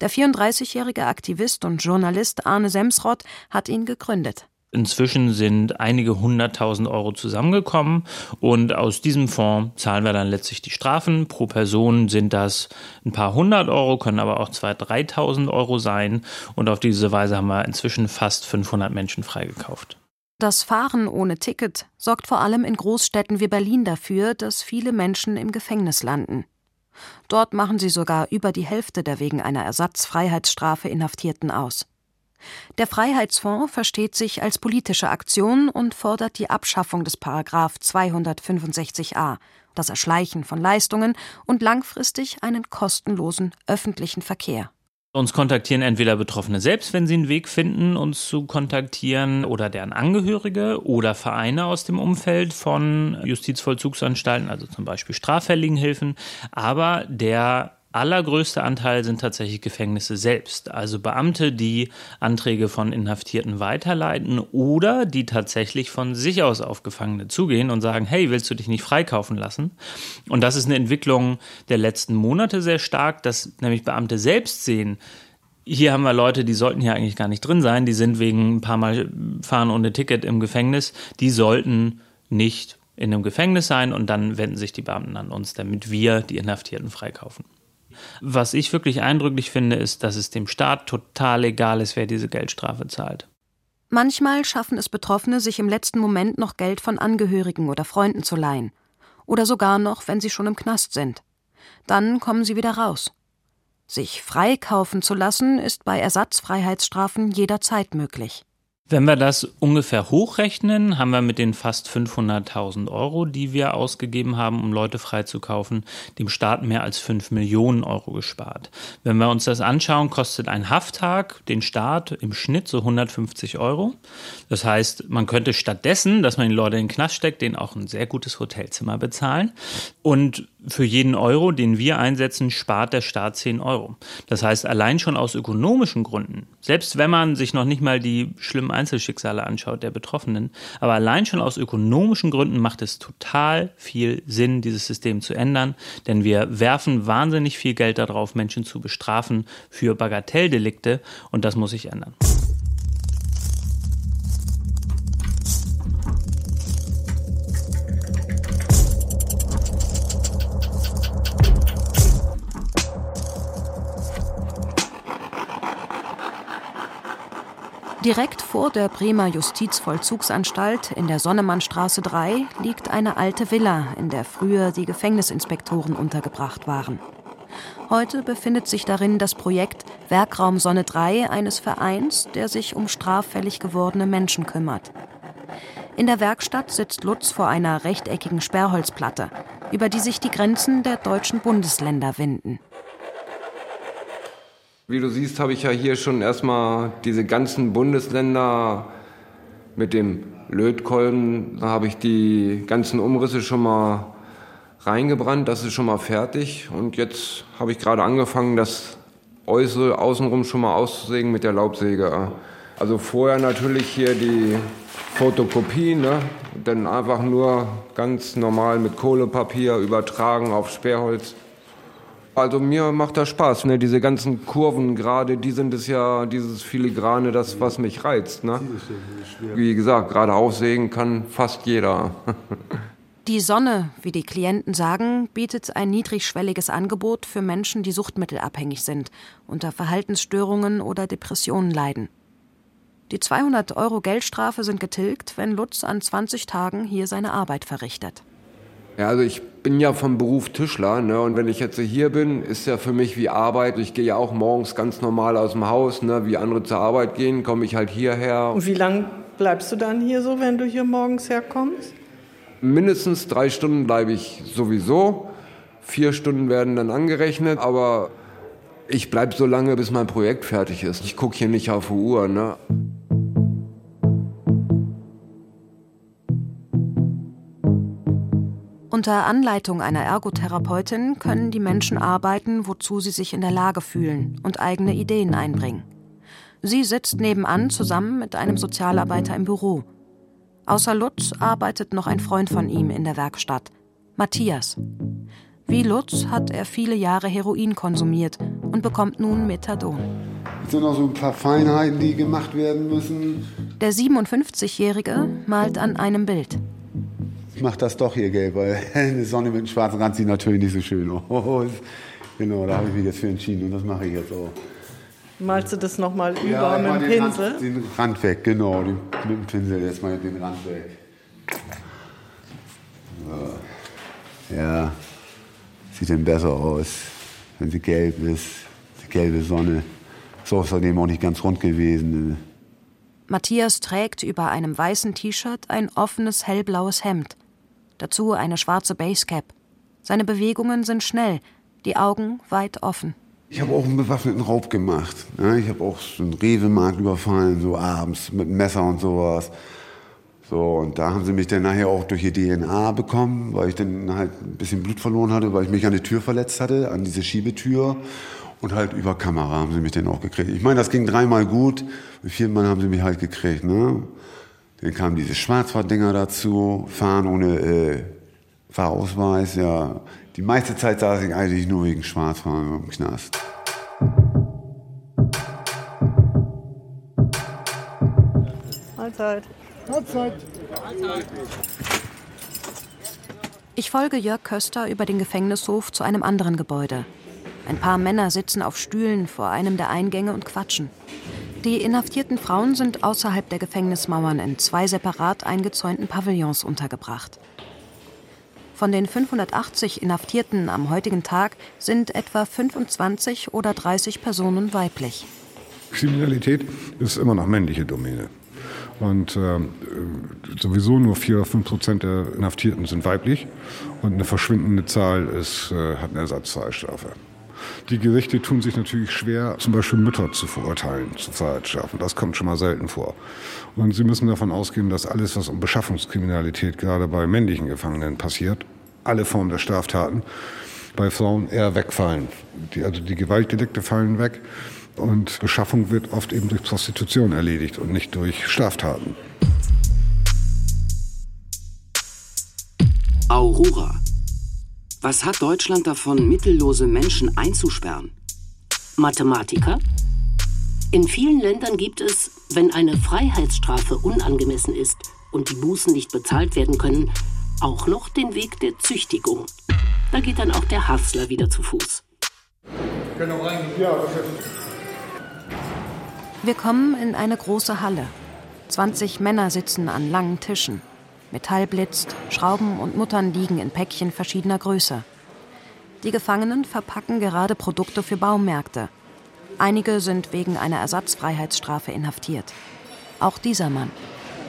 Der 34-jährige Aktivist und Journalist Arne Semsrott hat ihn gegründet. Inzwischen sind einige hunderttausend Euro zusammengekommen und aus diesem Fonds zahlen wir dann letztlich die Strafen. Pro Person sind das ein paar hundert Euro, können aber auch zwei, dreitausend Euro sein und auf diese Weise haben wir inzwischen fast 500 Menschen freigekauft. Das Fahren ohne Ticket sorgt vor allem in Großstädten wie Berlin dafür, dass viele Menschen im Gefängnis landen. Dort machen sie sogar über die Hälfte der wegen einer Ersatzfreiheitsstrafe Inhaftierten aus. Der Freiheitsfonds versteht sich als politische Aktion und fordert die Abschaffung des Paragraph 265a, das Erschleichen von Leistungen und langfristig einen kostenlosen öffentlichen Verkehr. Uns kontaktieren entweder Betroffene selbst, wenn sie einen Weg finden, uns zu kontaktieren, oder deren Angehörige oder Vereine aus dem Umfeld von Justizvollzugsanstalten, also zum Beispiel Straffälligenhilfen. Aber der allergrößte Anteil sind tatsächlich Gefängnisse selbst, also Beamte, die Anträge von Inhaftierten weiterleiten oder die tatsächlich von sich aus auf Gefangene zugehen und sagen, hey, willst du dich nicht freikaufen lassen? Und das ist eine Entwicklung der letzten Monate sehr stark, dass nämlich Beamte selbst sehen, hier haben wir Leute, die sollten hier eigentlich gar nicht drin sein, die sind wegen ein paar Mal fahren ohne Ticket im Gefängnis, die sollten nicht in einem Gefängnis sein und dann wenden sich die Beamten an uns, damit wir die Inhaftierten freikaufen. Was ich wirklich eindrücklich finde, ist, dass es dem Staat total egal ist, wer diese Geldstrafe zahlt. Manchmal schaffen es Betroffene, sich im letzten Moment noch Geld von Angehörigen oder Freunden zu leihen. Oder sogar noch, wenn sie schon im Knast sind. Dann kommen sie wieder raus. Sich freikaufen zu lassen, ist bei Ersatzfreiheitsstrafen jederzeit möglich. Wenn wir das ungefähr hochrechnen, haben wir mit den fast 500.000 Euro, die wir ausgegeben haben, um Leute freizukaufen, dem Staat mehr als 5 Millionen Euro gespart. Wenn wir uns das anschauen, kostet ein Hafttag den Staat im Schnitt so 150 Euro. Das heißt, man könnte stattdessen, dass man die Leute in den Knast steckt, denen auch ein sehr gutes Hotelzimmer bezahlen. Und für jeden Euro, den wir einsetzen, spart der Staat 10 Euro. Das heißt, allein schon aus ökonomischen Gründen, selbst wenn man sich noch nicht mal die schlimmen Einzelschicksale anschaut der Betroffenen, aber allein schon aus ökonomischen Gründen macht es total viel Sinn, dieses System zu ändern, denn wir werfen wahnsinnig viel Geld darauf, Menschen zu bestrafen für Bagatelldelikte und das muss sich ändern. Direkt vor der Bremer Justizvollzugsanstalt in der Sonnemannstraße 3 liegt eine alte Villa, in der früher die Gefängnisinspektoren untergebracht waren. Heute befindet sich darin das Projekt Werkraum Sonne 3 eines Vereins, der sich um straffällig gewordene Menschen kümmert. In der Werkstatt sitzt Lutz vor einer rechteckigen Sperrholzplatte, über die sich die Grenzen der deutschen Bundesländer winden. Wie du siehst, habe ich ja hier schon erstmal diese ganzen Bundesländer Mit dem Lötkolben habe ich die ganzen Umrisse schon mal reingebrannt, das ist schon mal fertig. Und jetzt habe ich gerade angefangen, das Äußere außenrum schon mal auszusägen mit der Laubsäge. Also vorher natürlich hier die Fotokopie, ne? dann einfach nur ganz normal mit Kohlepapier übertragen auf Sperrholz. Also mir macht das Spaß, ne? diese ganzen Kurven gerade, die sind es ja, dieses Filigrane, das, was mich reizt. Ne? Wie gesagt, gerade aufsägen kann fast jeder. Die Sonne, wie die Klienten sagen, bietet ein niedrigschwelliges Angebot für Menschen, die suchtmittelabhängig sind, unter Verhaltensstörungen oder Depressionen leiden. Die 200 Euro Geldstrafe sind getilgt, wenn Lutz an 20 Tagen hier seine Arbeit verrichtet. Ja, also ich bin ja vom Beruf Tischler, ne? Und wenn ich jetzt hier bin, ist ja für mich wie Arbeit. Ich gehe ja auch morgens ganz normal aus dem Haus, ne? Wie andere zur Arbeit gehen, komme ich halt hierher. Und wie lange bleibst du dann hier so, wenn du hier morgens herkommst? Mindestens drei Stunden bleibe ich sowieso. Vier Stunden werden dann angerechnet, aber ich bleibe so lange, bis mein Projekt fertig ist. Ich gucke hier nicht auf die Uhr. Ne? Unter Anleitung einer Ergotherapeutin können die Menschen arbeiten, wozu sie sich in der Lage fühlen und eigene Ideen einbringen. Sie sitzt nebenan zusammen mit einem Sozialarbeiter im Büro. Außer Lutz arbeitet noch ein Freund von ihm in der Werkstatt, Matthias. Wie Lutz hat er viele Jahre Heroin konsumiert und bekommt nun Methadon. Es sind noch so ein paar Feinheiten, die gemacht werden müssen. Der 57-Jährige malt an einem Bild. Ich mache das doch hier gelb, weil eine Sonne mit einem schwarzen Rand sieht natürlich nicht so schön aus. Genau, da habe ich mich jetzt für entschieden und das mache ich jetzt auch. Malst du das nochmal über ja, mit dem Pinsel? Rand, den Rand weg, genau. Den, mit dem Pinsel jetzt mal den Rand weg. So. Ja, sieht denn besser aus, wenn sie gelb ist. Die gelbe Sonne. Ist außerdem auch nicht ganz rund gewesen. Matthias trägt über einem weißen T-Shirt ein offenes hellblaues Hemd. Dazu eine schwarze Basecap. Seine Bewegungen sind schnell, die Augen weit offen. Ich habe auch einen bewaffneten Raub gemacht. Ne? Ich habe auch so einen Rewe-Markt überfallen, so abends mit Messer und sowas. So, und da haben sie mich dann nachher auch durch ihr DNA bekommen, weil ich dann halt ein bisschen Blut verloren hatte, weil ich mich an die Tür verletzt hatte, an diese Schiebetür. Und halt über Kamera haben sie mich dann auch gekriegt. Ich meine, das ging dreimal gut. Im vierten Mal haben sie mich halt gekriegt. Ne? Dann kamen diese Schwarzfahrtdinger dazu, fahren ohne äh, Fahrausweis, ja. Die meiste Zeit saß ich eigentlich nur wegen Schwarzfahren im Knast. Mahlzeit. Mahlzeit. Ich folge Jörg Köster über den Gefängnishof zu einem anderen Gebäude. Ein paar Männer sitzen auf Stühlen vor einem der Eingänge und quatschen. Die inhaftierten Frauen sind außerhalb der Gefängnismauern in zwei separat eingezäunten Pavillons untergebracht. Von den 580 Inhaftierten am heutigen Tag sind etwa 25 oder 30 Personen weiblich. Kriminalität ist immer noch männliche Domäne. Und äh, sowieso nur 4 oder 5 Prozent der Inhaftierten sind weiblich und eine verschwindende Zahl ist, äh, hat eine Ersatzfreistrafe. Die Gerichte tun sich natürlich schwer, zum Beispiel Mütter zu verurteilen, zu Freiheitsstrafen. Das kommt schon mal selten vor. Und sie müssen davon ausgehen, dass alles, was um Beschaffungskriminalität gerade bei männlichen Gefangenen passiert, alle Formen der Straftaten bei Frauen eher wegfallen. Die, also die Gewaltdelikte fallen weg und Beschaffung wird oft eben durch Prostitution erledigt und nicht durch Straftaten. Aurora. Was hat Deutschland davon, mittellose Menschen einzusperren? Mathematiker? In vielen Ländern gibt es, wenn eine Freiheitsstrafe unangemessen ist und die Bußen nicht bezahlt werden können, auch noch den Weg der Züchtigung. Da geht dann auch der Hassler wieder zu Fuß. Wir kommen in eine große Halle. 20 Männer sitzen an langen Tischen. Metall blitzt, Schrauben und Muttern liegen in Päckchen verschiedener Größe. Die Gefangenen verpacken gerade Produkte für Baumärkte. Einige sind wegen einer Ersatzfreiheitsstrafe inhaftiert. Auch dieser Mann.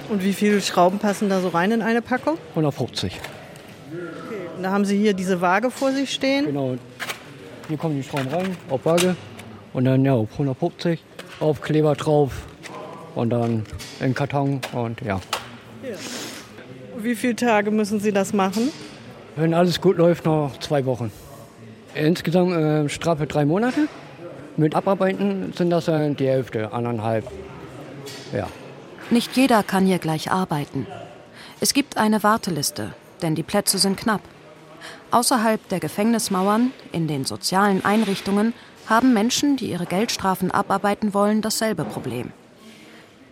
Und wie viele Schrauben passen da so rein in eine Packung? 150. Okay. Und da haben Sie hier diese Waage vor sich stehen? Genau. Hier kommen die Schrauben rein, auf Waage. Und dann ja auf 150, Aufkleber drauf. und dann in Karton und ja. ja. Wie viele Tage müssen Sie das machen? Wenn alles gut läuft, noch zwei Wochen. Insgesamt äh, Strafe drei Monate. Mit Abarbeiten sind das äh, die Hälfte, anderthalb. Ja. Nicht jeder kann hier gleich arbeiten. Es gibt eine Warteliste, denn die Plätze sind knapp. Außerhalb der Gefängnismauern, in den sozialen Einrichtungen, haben Menschen, die ihre Geldstrafen abarbeiten wollen, dasselbe Problem.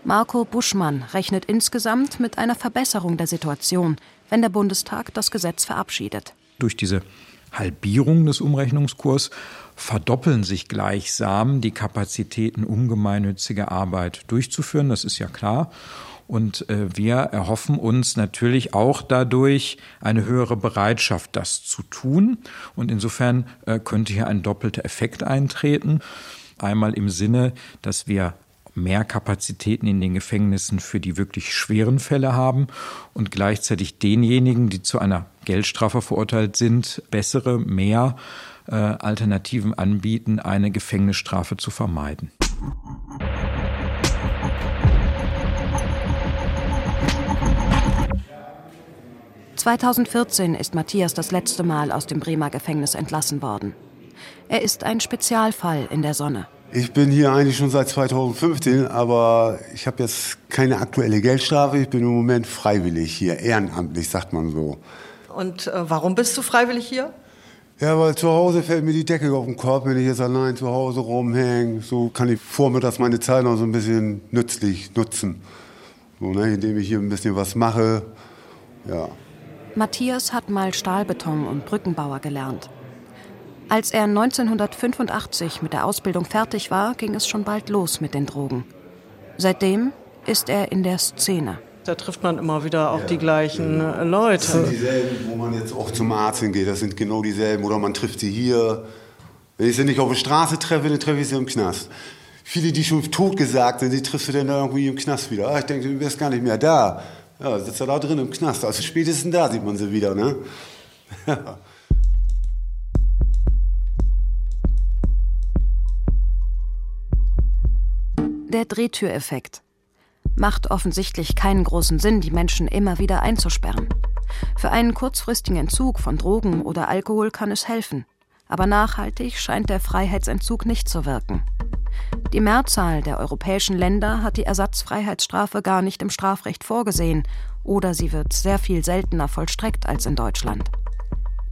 Marco Buschmann rechnet insgesamt mit einer Verbesserung der Situation, wenn der Bundestag das Gesetz verabschiedet. Durch diese Halbierung des Umrechnungskurs verdoppeln sich gleichsam die Kapazitäten, um gemeinnützige Arbeit durchzuführen. Das ist ja klar. Und äh, wir erhoffen uns natürlich auch dadurch eine höhere Bereitschaft, das zu tun. Und insofern äh, könnte hier ein doppelter Effekt eintreten. Einmal im Sinne, dass wir mehr Kapazitäten in den Gefängnissen für die wirklich schweren Fälle haben und gleichzeitig denjenigen, die zu einer Geldstrafe verurteilt sind, bessere, mehr äh, Alternativen anbieten, eine Gefängnisstrafe zu vermeiden. »2014 ist Matthias das letzte Mal aus dem Bremer Gefängnis entlassen worden. Er ist ein Spezialfall in der Sonne. Ich bin hier eigentlich schon seit 2015, aber ich habe jetzt keine aktuelle Geldstrafe. Ich bin im Moment freiwillig hier, ehrenamtlich, sagt man so. Und äh, warum bist du freiwillig hier? Ja, weil zu Hause fällt mir die Decke auf den Kopf, wenn ich jetzt allein zu Hause rumhänge. So kann ich vormittags meine Zeit noch so ein bisschen nützlich nutzen. So, ne, indem ich hier ein bisschen was mache. Ja. Matthias hat mal Stahlbeton und Brückenbauer gelernt. Als er 1985 mit der Ausbildung fertig war, ging es schon bald los mit den Drogen. Seitdem ist er in der Szene. Da trifft man immer wieder auch ja, die gleichen ja. Leute. Das sind dieselben, wo man jetzt auch zum Arzt hingeht. Das sind genau dieselben. Oder man trifft sie hier. Wenn ich sie nicht auf der Straße treffe, dann treffe ich sie im Knast. Viele, die schon tot gesagt sind, die triffst du dann irgendwie im Knast wieder. Ah, ich denke, du wärst gar nicht mehr da. Ja, sitzt er da drin im Knast. Also spätestens da sieht man sie wieder, ne? Der Drehtüreffekt. Macht offensichtlich keinen großen Sinn, die Menschen immer wieder einzusperren. Für einen kurzfristigen Entzug von Drogen oder Alkohol kann es helfen. Aber nachhaltig scheint der Freiheitsentzug nicht zu wirken. Die Mehrzahl der europäischen Länder hat die Ersatzfreiheitsstrafe gar nicht im Strafrecht vorgesehen oder sie wird sehr viel seltener vollstreckt als in Deutschland.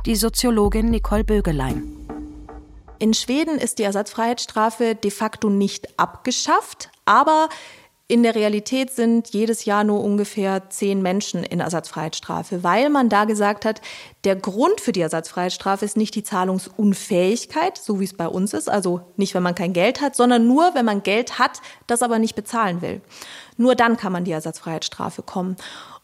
Die Soziologin Nicole Bögelein. In Schweden ist die Ersatzfreiheitsstrafe de facto nicht abgeschafft, aber in der Realität sind jedes Jahr nur ungefähr zehn Menschen in Ersatzfreiheitsstrafe, weil man da gesagt hat, der Grund für die Ersatzfreiheitsstrafe ist nicht die Zahlungsunfähigkeit, so wie es bei uns ist, also nicht, wenn man kein Geld hat, sondern nur, wenn man Geld hat, das aber nicht bezahlen will. Nur dann kann man die Ersatzfreiheitsstrafe kommen.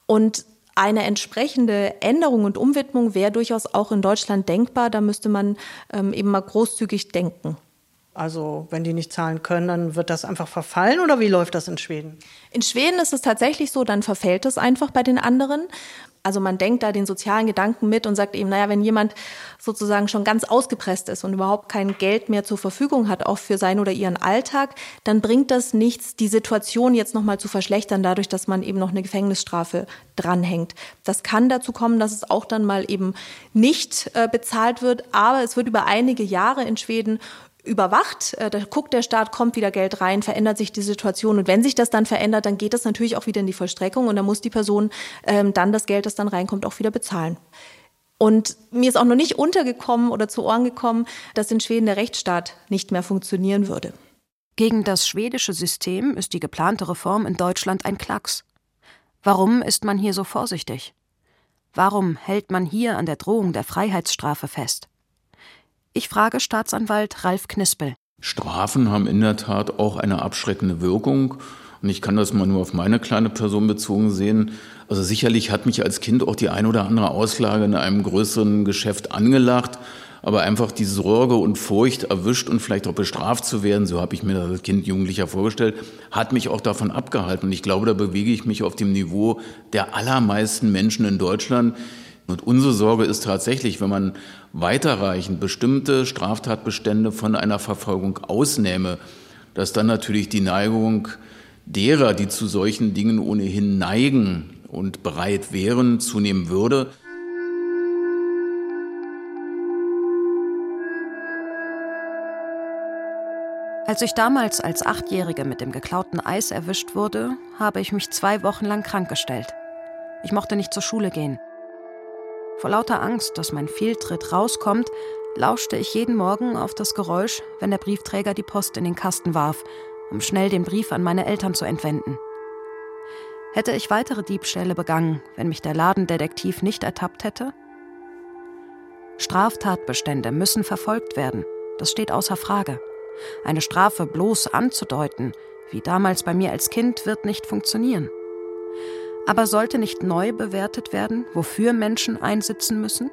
Und eine entsprechende Änderung und Umwidmung wäre durchaus auch in Deutschland denkbar. Da müsste man ähm, eben mal großzügig denken. Also wenn die nicht zahlen können, dann wird das einfach verfallen oder wie läuft das in Schweden? In Schweden ist es tatsächlich so, dann verfällt es einfach bei den anderen. Also man denkt da den sozialen Gedanken mit und sagt eben, naja, wenn jemand sozusagen schon ganz ausgepresst ist und überhaupt kein Geld mehr zur Verfügung hat, auch für seinen oder ihren Alltag, dann bringt das nichts, die Situation jetzt nochmal zu verschlechtern, dadurch, dass man eben noch eine Gefängnisstrafe dranhängt. Das kann dazu kommen, dass es auch dann mal eben nicht äh, bezahlt wird, aber es wird über einige Jahre in Schweden überwacht. Äh, da guckt der Staat, kommt wieder Geld rein, verändert sich die Situation. Und wenn sich das dann verändert, dann geht das natürlich auch wieder in die Vollstreckung und dann muss die Person ähm, dann das Geld, das dann reinkommt, auch wieder bezahlen. Und mir ist auch noch nicht untergekommen oder zu Ohren gekommen, dass in Schweden der Rechtsstaat nicht mehr funktionieren würde. Gegen das schwedische System ist die geplante Reform in Deutschland ein Klacks. Warum ist man hier so vorsichtig? Warum hält man hier an der Drohung der Freiheitsstrafe fest? Ich frage Staatsanwalt Ralf Knispel. Strafen haben in der Tat auch eine abschreckende Wirkung. Und ich kann das mal nur auf meine kleine Person bezogen sehen. Also sicherlich hat mich als Kind auch die ein oder andere Auslage in einem größeren Geschäft angelacht. Aber einfach die Sorge und Furcht, erwischt und vielleicht auch bestraft zu werden, so habe ich mir das als Kind Jugendlicher vorgestellt, hat mich auch davon abgehalten. Und ich glaube, da bewege ich mich auf dem Niveau der allermeisten Menschen in Deutschland, und unsere Sorge ist tatsächlich, wenn man weiterreichend bestimmte Straftatbestände von einer Verfolgung ausnähme, dass dann natürlich die Neigung derer, die zu solchen Dingen ohnehin neigen und bereit wären, zunehmen würde. Als ich damals als Achtjährige mit dem geklauten Eis erwischt wurde, habe ich mich zwei Wochen lang krank gestellt. Ich mochte nicht zur Schule gehen. Vor lauter Angst, dass mein Fehltritt rauskommt, lauschte ich jeden Morgen auf das Geräusch, wenn der Briefträger die Post in den Kasten warf, um schnell den Brief an meine Eltern zu entwenden. Hätte ich weitere Diebstähle begangen, wenn mich der Ladendetektiv nicht ertappt hätte? Straftatbestände müssen verfolgt werden, das steht außer Frage. Eine Strafe bloß anzudeuten, wie damals bei mir als Kind, wird nicht funktionieren. Aber sollte nicht neu bewertet werden, wofür Menschen einsitzen müssen?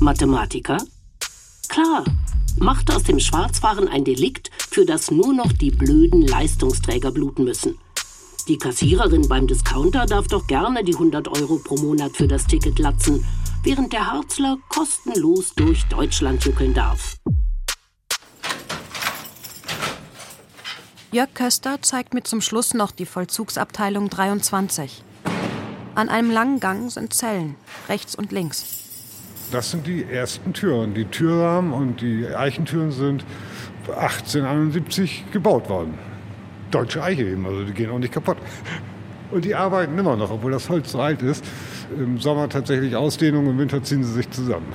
Mathematiker? Klar, macht aus dem Schwarzfahren ein Delikt, für das nur noch die blöden Leistungsträger bluten müssen. Die Kassiererin beim Discounter darf doch gerne die 100 Euro pro Monat für das Ticket latzen, während der Harzler kostenlos durch Deutschland juckeln darf. Jörg Köster zeigt mir zum Schluss noch die Vollzugsabteilung 23. An einem langen Gang sind Zellen, rechts und links. Das sind die ersten Türen. Die Türrahmen und die Eichentüren sind 1871 gebaut worden deutsche Eiche eben, also die gehen auch nicht kaputt. Und die arbeiten immer noch, obwohl das Holz so alt ist. Im Sommer tatsächlich Ausdehnung, im Winter ziehen sie sich zusammen.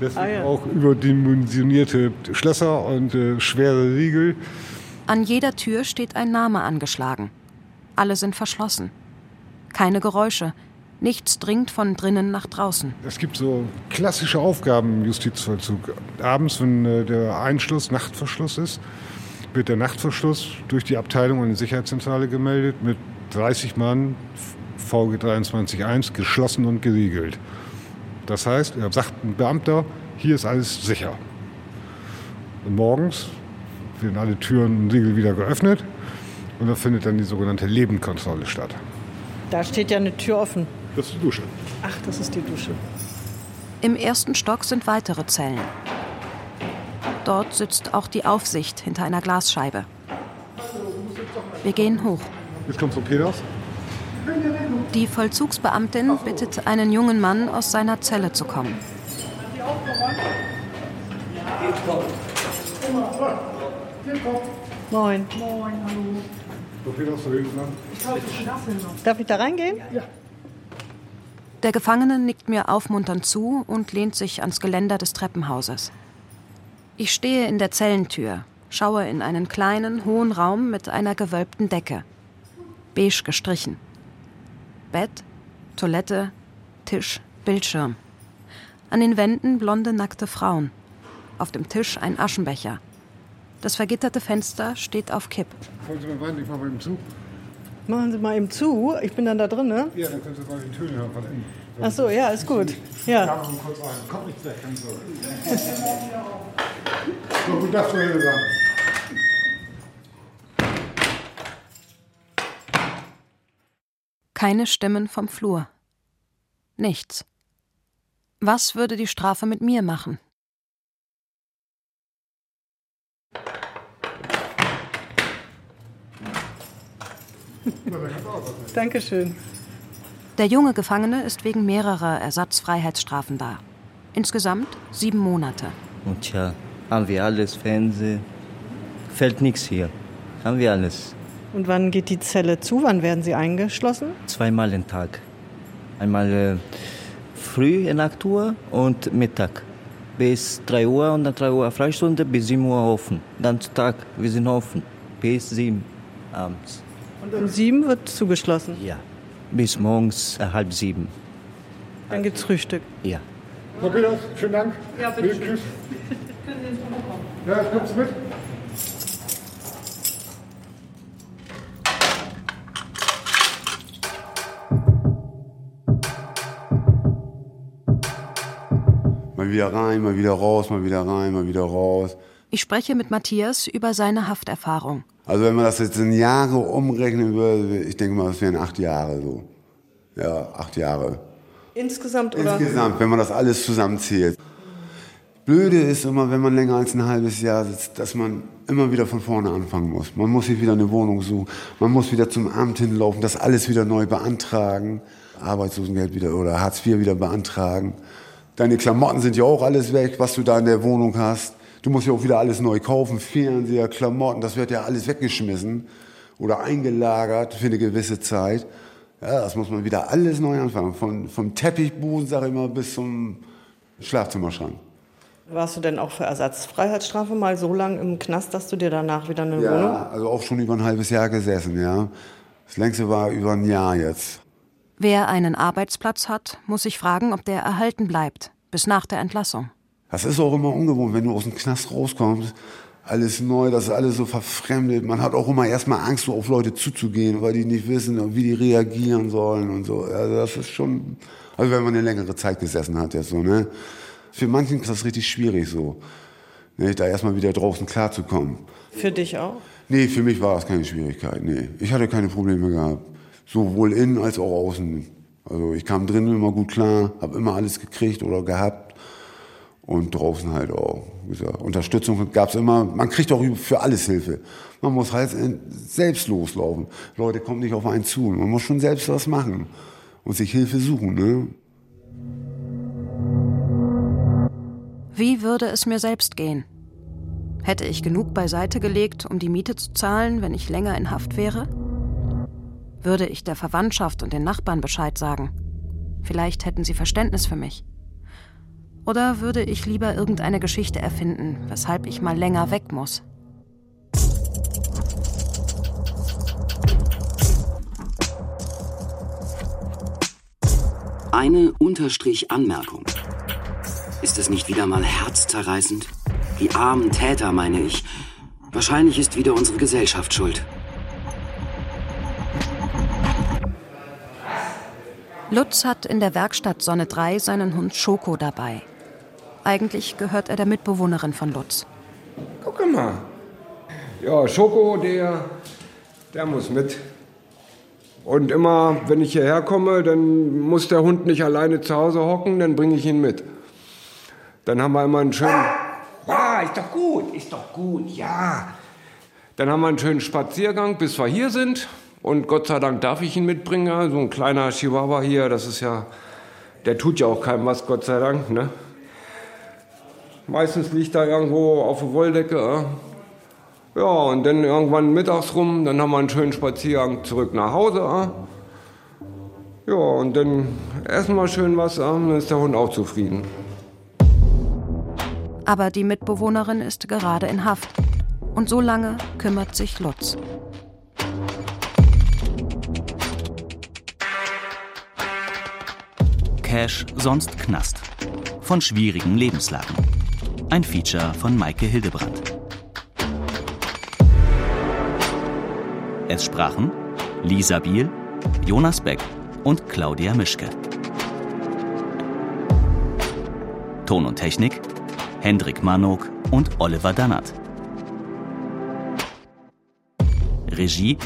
Deswegen ah, ja. auch überdimensionierte Schlösser und äh, schwere Riegel. An jeder Tür steht ein Name angeschlagen. Alle sind verschlossen. Keine Geräusche. Nichts dringt von drinnen nach draußen. Es gibt so klassische Aufgaben im Justizvollzug. Abends, wenn äh, der Einschluss, Nachtverschluss ist, wird der Nachtverschluss durch die Abteilung an die Sicherheitszentrale gemeldet mit 30 Mann VG 23.1 geschlossen und geriegelt. Das heißt, er sagt ein Beamter, hier ist alles sicher. Und morgens werden alle Türen und Riegel wieder geöffnet und da findet dann die sogenannte Lebenkontrolle statt. Da steht ja eine Tür offen. Das ist die Dusche. Ach, das ist die Dusche. Im ersten Stock sind weitere Zellen. Dort sitzt auch die Aufsicht hinter einer Glasscheibe. Wir gehen hoch. Jetzt kommt so Peters. Die Vollzugsbeamtin bittet einen jungen Mann, aus seiner Zelle zu kommen. Moin. Moin, hallo. Darf ich da reingehen? Ja. Der Gefangene nickt mir aufmunternd zu und lehnt sich ans Geländer des Treppenhauses. Ich stehe in der Zellentür, schaue in einen kleinen, hohen Raum mit einer gewölbten Decke. Beige gestrichen. Bett, Toilette, Tisch, Bildschirm. An den Wänden blonde, nackte Frauen. Auf dem Tisch ein Aschenbecher. Das vergitterte Fenster steht auf Kipp. Wollen Sie mal rein? Ich mache mal eben zu. Machen Sie mal eben zu. Ich bin dann da drin, ne? Ja, dann können Sie mal die Töne hören von innen. Ach so, ja, ist gut. Ja. ja kurz rein. Kommt nicht weg, ganz so. So, gut, das soll sein. Keine Stimmen vom Flur. Nichts. Was würde die Strafe mit mir machen? Dankeschön. Der junge Gefangene ist wegen mehrerer Ersatzfreiheitsstrafen da. Insgesamt sieben Monate. Und ja, haben wir alles, Fernsehen. Fällt nichts hier. Haben wir alles. Und wann geht die Zelle zu? Wann werden Sie eingeschlossen? Zweimal am Tag. Einmal äh, früh in 8 Uhr und Mittag. Bis 3 Uhr und dann 3 Uhr Freistunde, bis 7 Uhr offen. Dann Tag, wir sind offen. Bis 7 abends. Und um 7 wird zugeschlossen? Ja. Bis morgens äh, halb sieben. Dann gibt's Frühstück? Ja. Frau Peters, vielen Dank. Ja, bitte. Schön. Tschüss. Können Sie ins kommen? Ja, kommst du mit? Mal wieder rein, mal wieder raus, mal wieder rein, mal wieder raus. Ich spreche mit Matthias über seine Hafterfahrung. Also wenn man das jetzt in Jahre umrechnen würde, ich denke mal, das wären acht Jahre so. Ja, acht Jahre. Insgesamt oder? Insgesamt, wenn man das alles zusammenzählt. Blöde ist immer, wenn man länger als ein halbes Jahr sitzt, dass man immer wieder von vorne anfangen muss. Man muss sich wieder eine Wohnung suchen, man muss wieder zum Amt hinlaufen, das alles wieder neu beantragen, Arbeitslosengeld wieder oder Hartz IV wieder beantragen. Deine Klamotten sind ja auch alles weg, was du da in der Wohnung hast. Du musst ja auch wieder alles neu kaufen, Fernseher, Klamotten, das wird ja alles weggeschmissen oder eingelagert für eine gewisse Zeit. Ja, das muss man wieder alles neu anfangen. Von, vom Teppichboden, sag ich mal, bis zum Schlafzimmerschrank. Warst du denn auch für Ersatzfreiheitsstrafe mal so lange im Knast, dass du dir danach wieder eine ja, Wohnung? also auch schon über ein halbes Jahr gesessen, ja. Das längste war über ein Jahr jetzt. Wer einen Arbeitsplatz hat, muss sich fragen, ob der erhalten bleibt, bis nach der Entlassung. Das ist auch immer ungewohnt, wenn du aus dem Knast rauskommst. Alles neu, das ist alles so verfremdet. Man hat auch immer erstmal Angst, so auf Leute zuzugehen, weil die nicht wissen, wie die reagieren sollen und so. Also das ist schon, also wenn man eine längere Zeit gesessen hat jetzt so, ne. Für manchen ist das richtig schwierig so, ne, da erstmal wieder draußen klarzukommen. Für dich auch? Nee, für mich war das keine Schwierigkeit, nee. Ich hatte keine Probleme gehabt. Sowohl innen als auch außen. Also ich kam drinnen immer gut klar, habe immer alles gekriegt oder gehabt und draußen halt auch. Unterstützung gab es immer. Man kriegt auch für alles Hilfe. Man muss halt selbst loslaufen. Leute kommen nicht auf einen zu. Man muss schon selbst was machen und sich Hilfe suchen. Ne? Wie würde es mir selbst gehen? Hätte ich genug beiseite gelegt, um die Miete zu zahlen, wenn ich länger in Haft wäre? Würde ich der Verwandtschaft und den Nachbarn Bescheid sagen? Vielleicht hätten sie Verständnis für mich. Oder würde ich lieber irgendeine Geschichte erfinden, weshalb ich mal länger weg muss? Eine Unterstrich-Anmerkung. Ist es nicht wieder mal herzzerreißend? Die armen Täter, meine ich. Wahrscheinlich ist wieder unsere Gesellschaft schuld. Lutz hat in der Werkstatt Sonne 3 seinen Hund Schoko dabei. Eigentlich gehört er der Mitbewohnerin von Lutz. Guck mal. Ja, Schoko, der, der muss mit. Und immer, wenn ich hierher komme, dann muss der Hund nicht alleine zu Hause hocken, dann bringe ich ihn mit. Dann haben wir immer einen schönen. Ja, ist doch gut, ist doch gut, ja. Dann haben wir einen schönen Spaziergang, bis wir hier sind. Und Gott sei Dank darf ich ihn mitbringen. So ein kleiner Chihuahua hier, das ist ja. Der tut ja auch keinem was, Gott sei Dank, ne? Meistens liegt er irgendwo auf der Wolldecke. Ja, und dann irgendwann mittags rum, dann haben wir einen schönen Spaziergang zurück nach Hause. Ja, und dann essen wir schön was, dann ist der Hund auch zufrieden. Aber die Mitbewohnerin ist gerade in Haft. Und so lange kümmert sich Lutz. Cash, sonst Knast. Von schwierigen Lebenslagen. Ein Feature von Maike Hildebrandt. Es sprachen Lisa Biel, Jonas Beck und Claudia Mischke. Ton und Technik Hendrik Manok und Oliver Dannert. Regie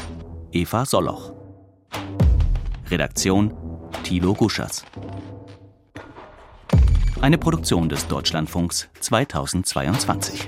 Eva Soloch. Redaktion Thilo Guschers. Eine Produktion des Deutschlandfunks 2022.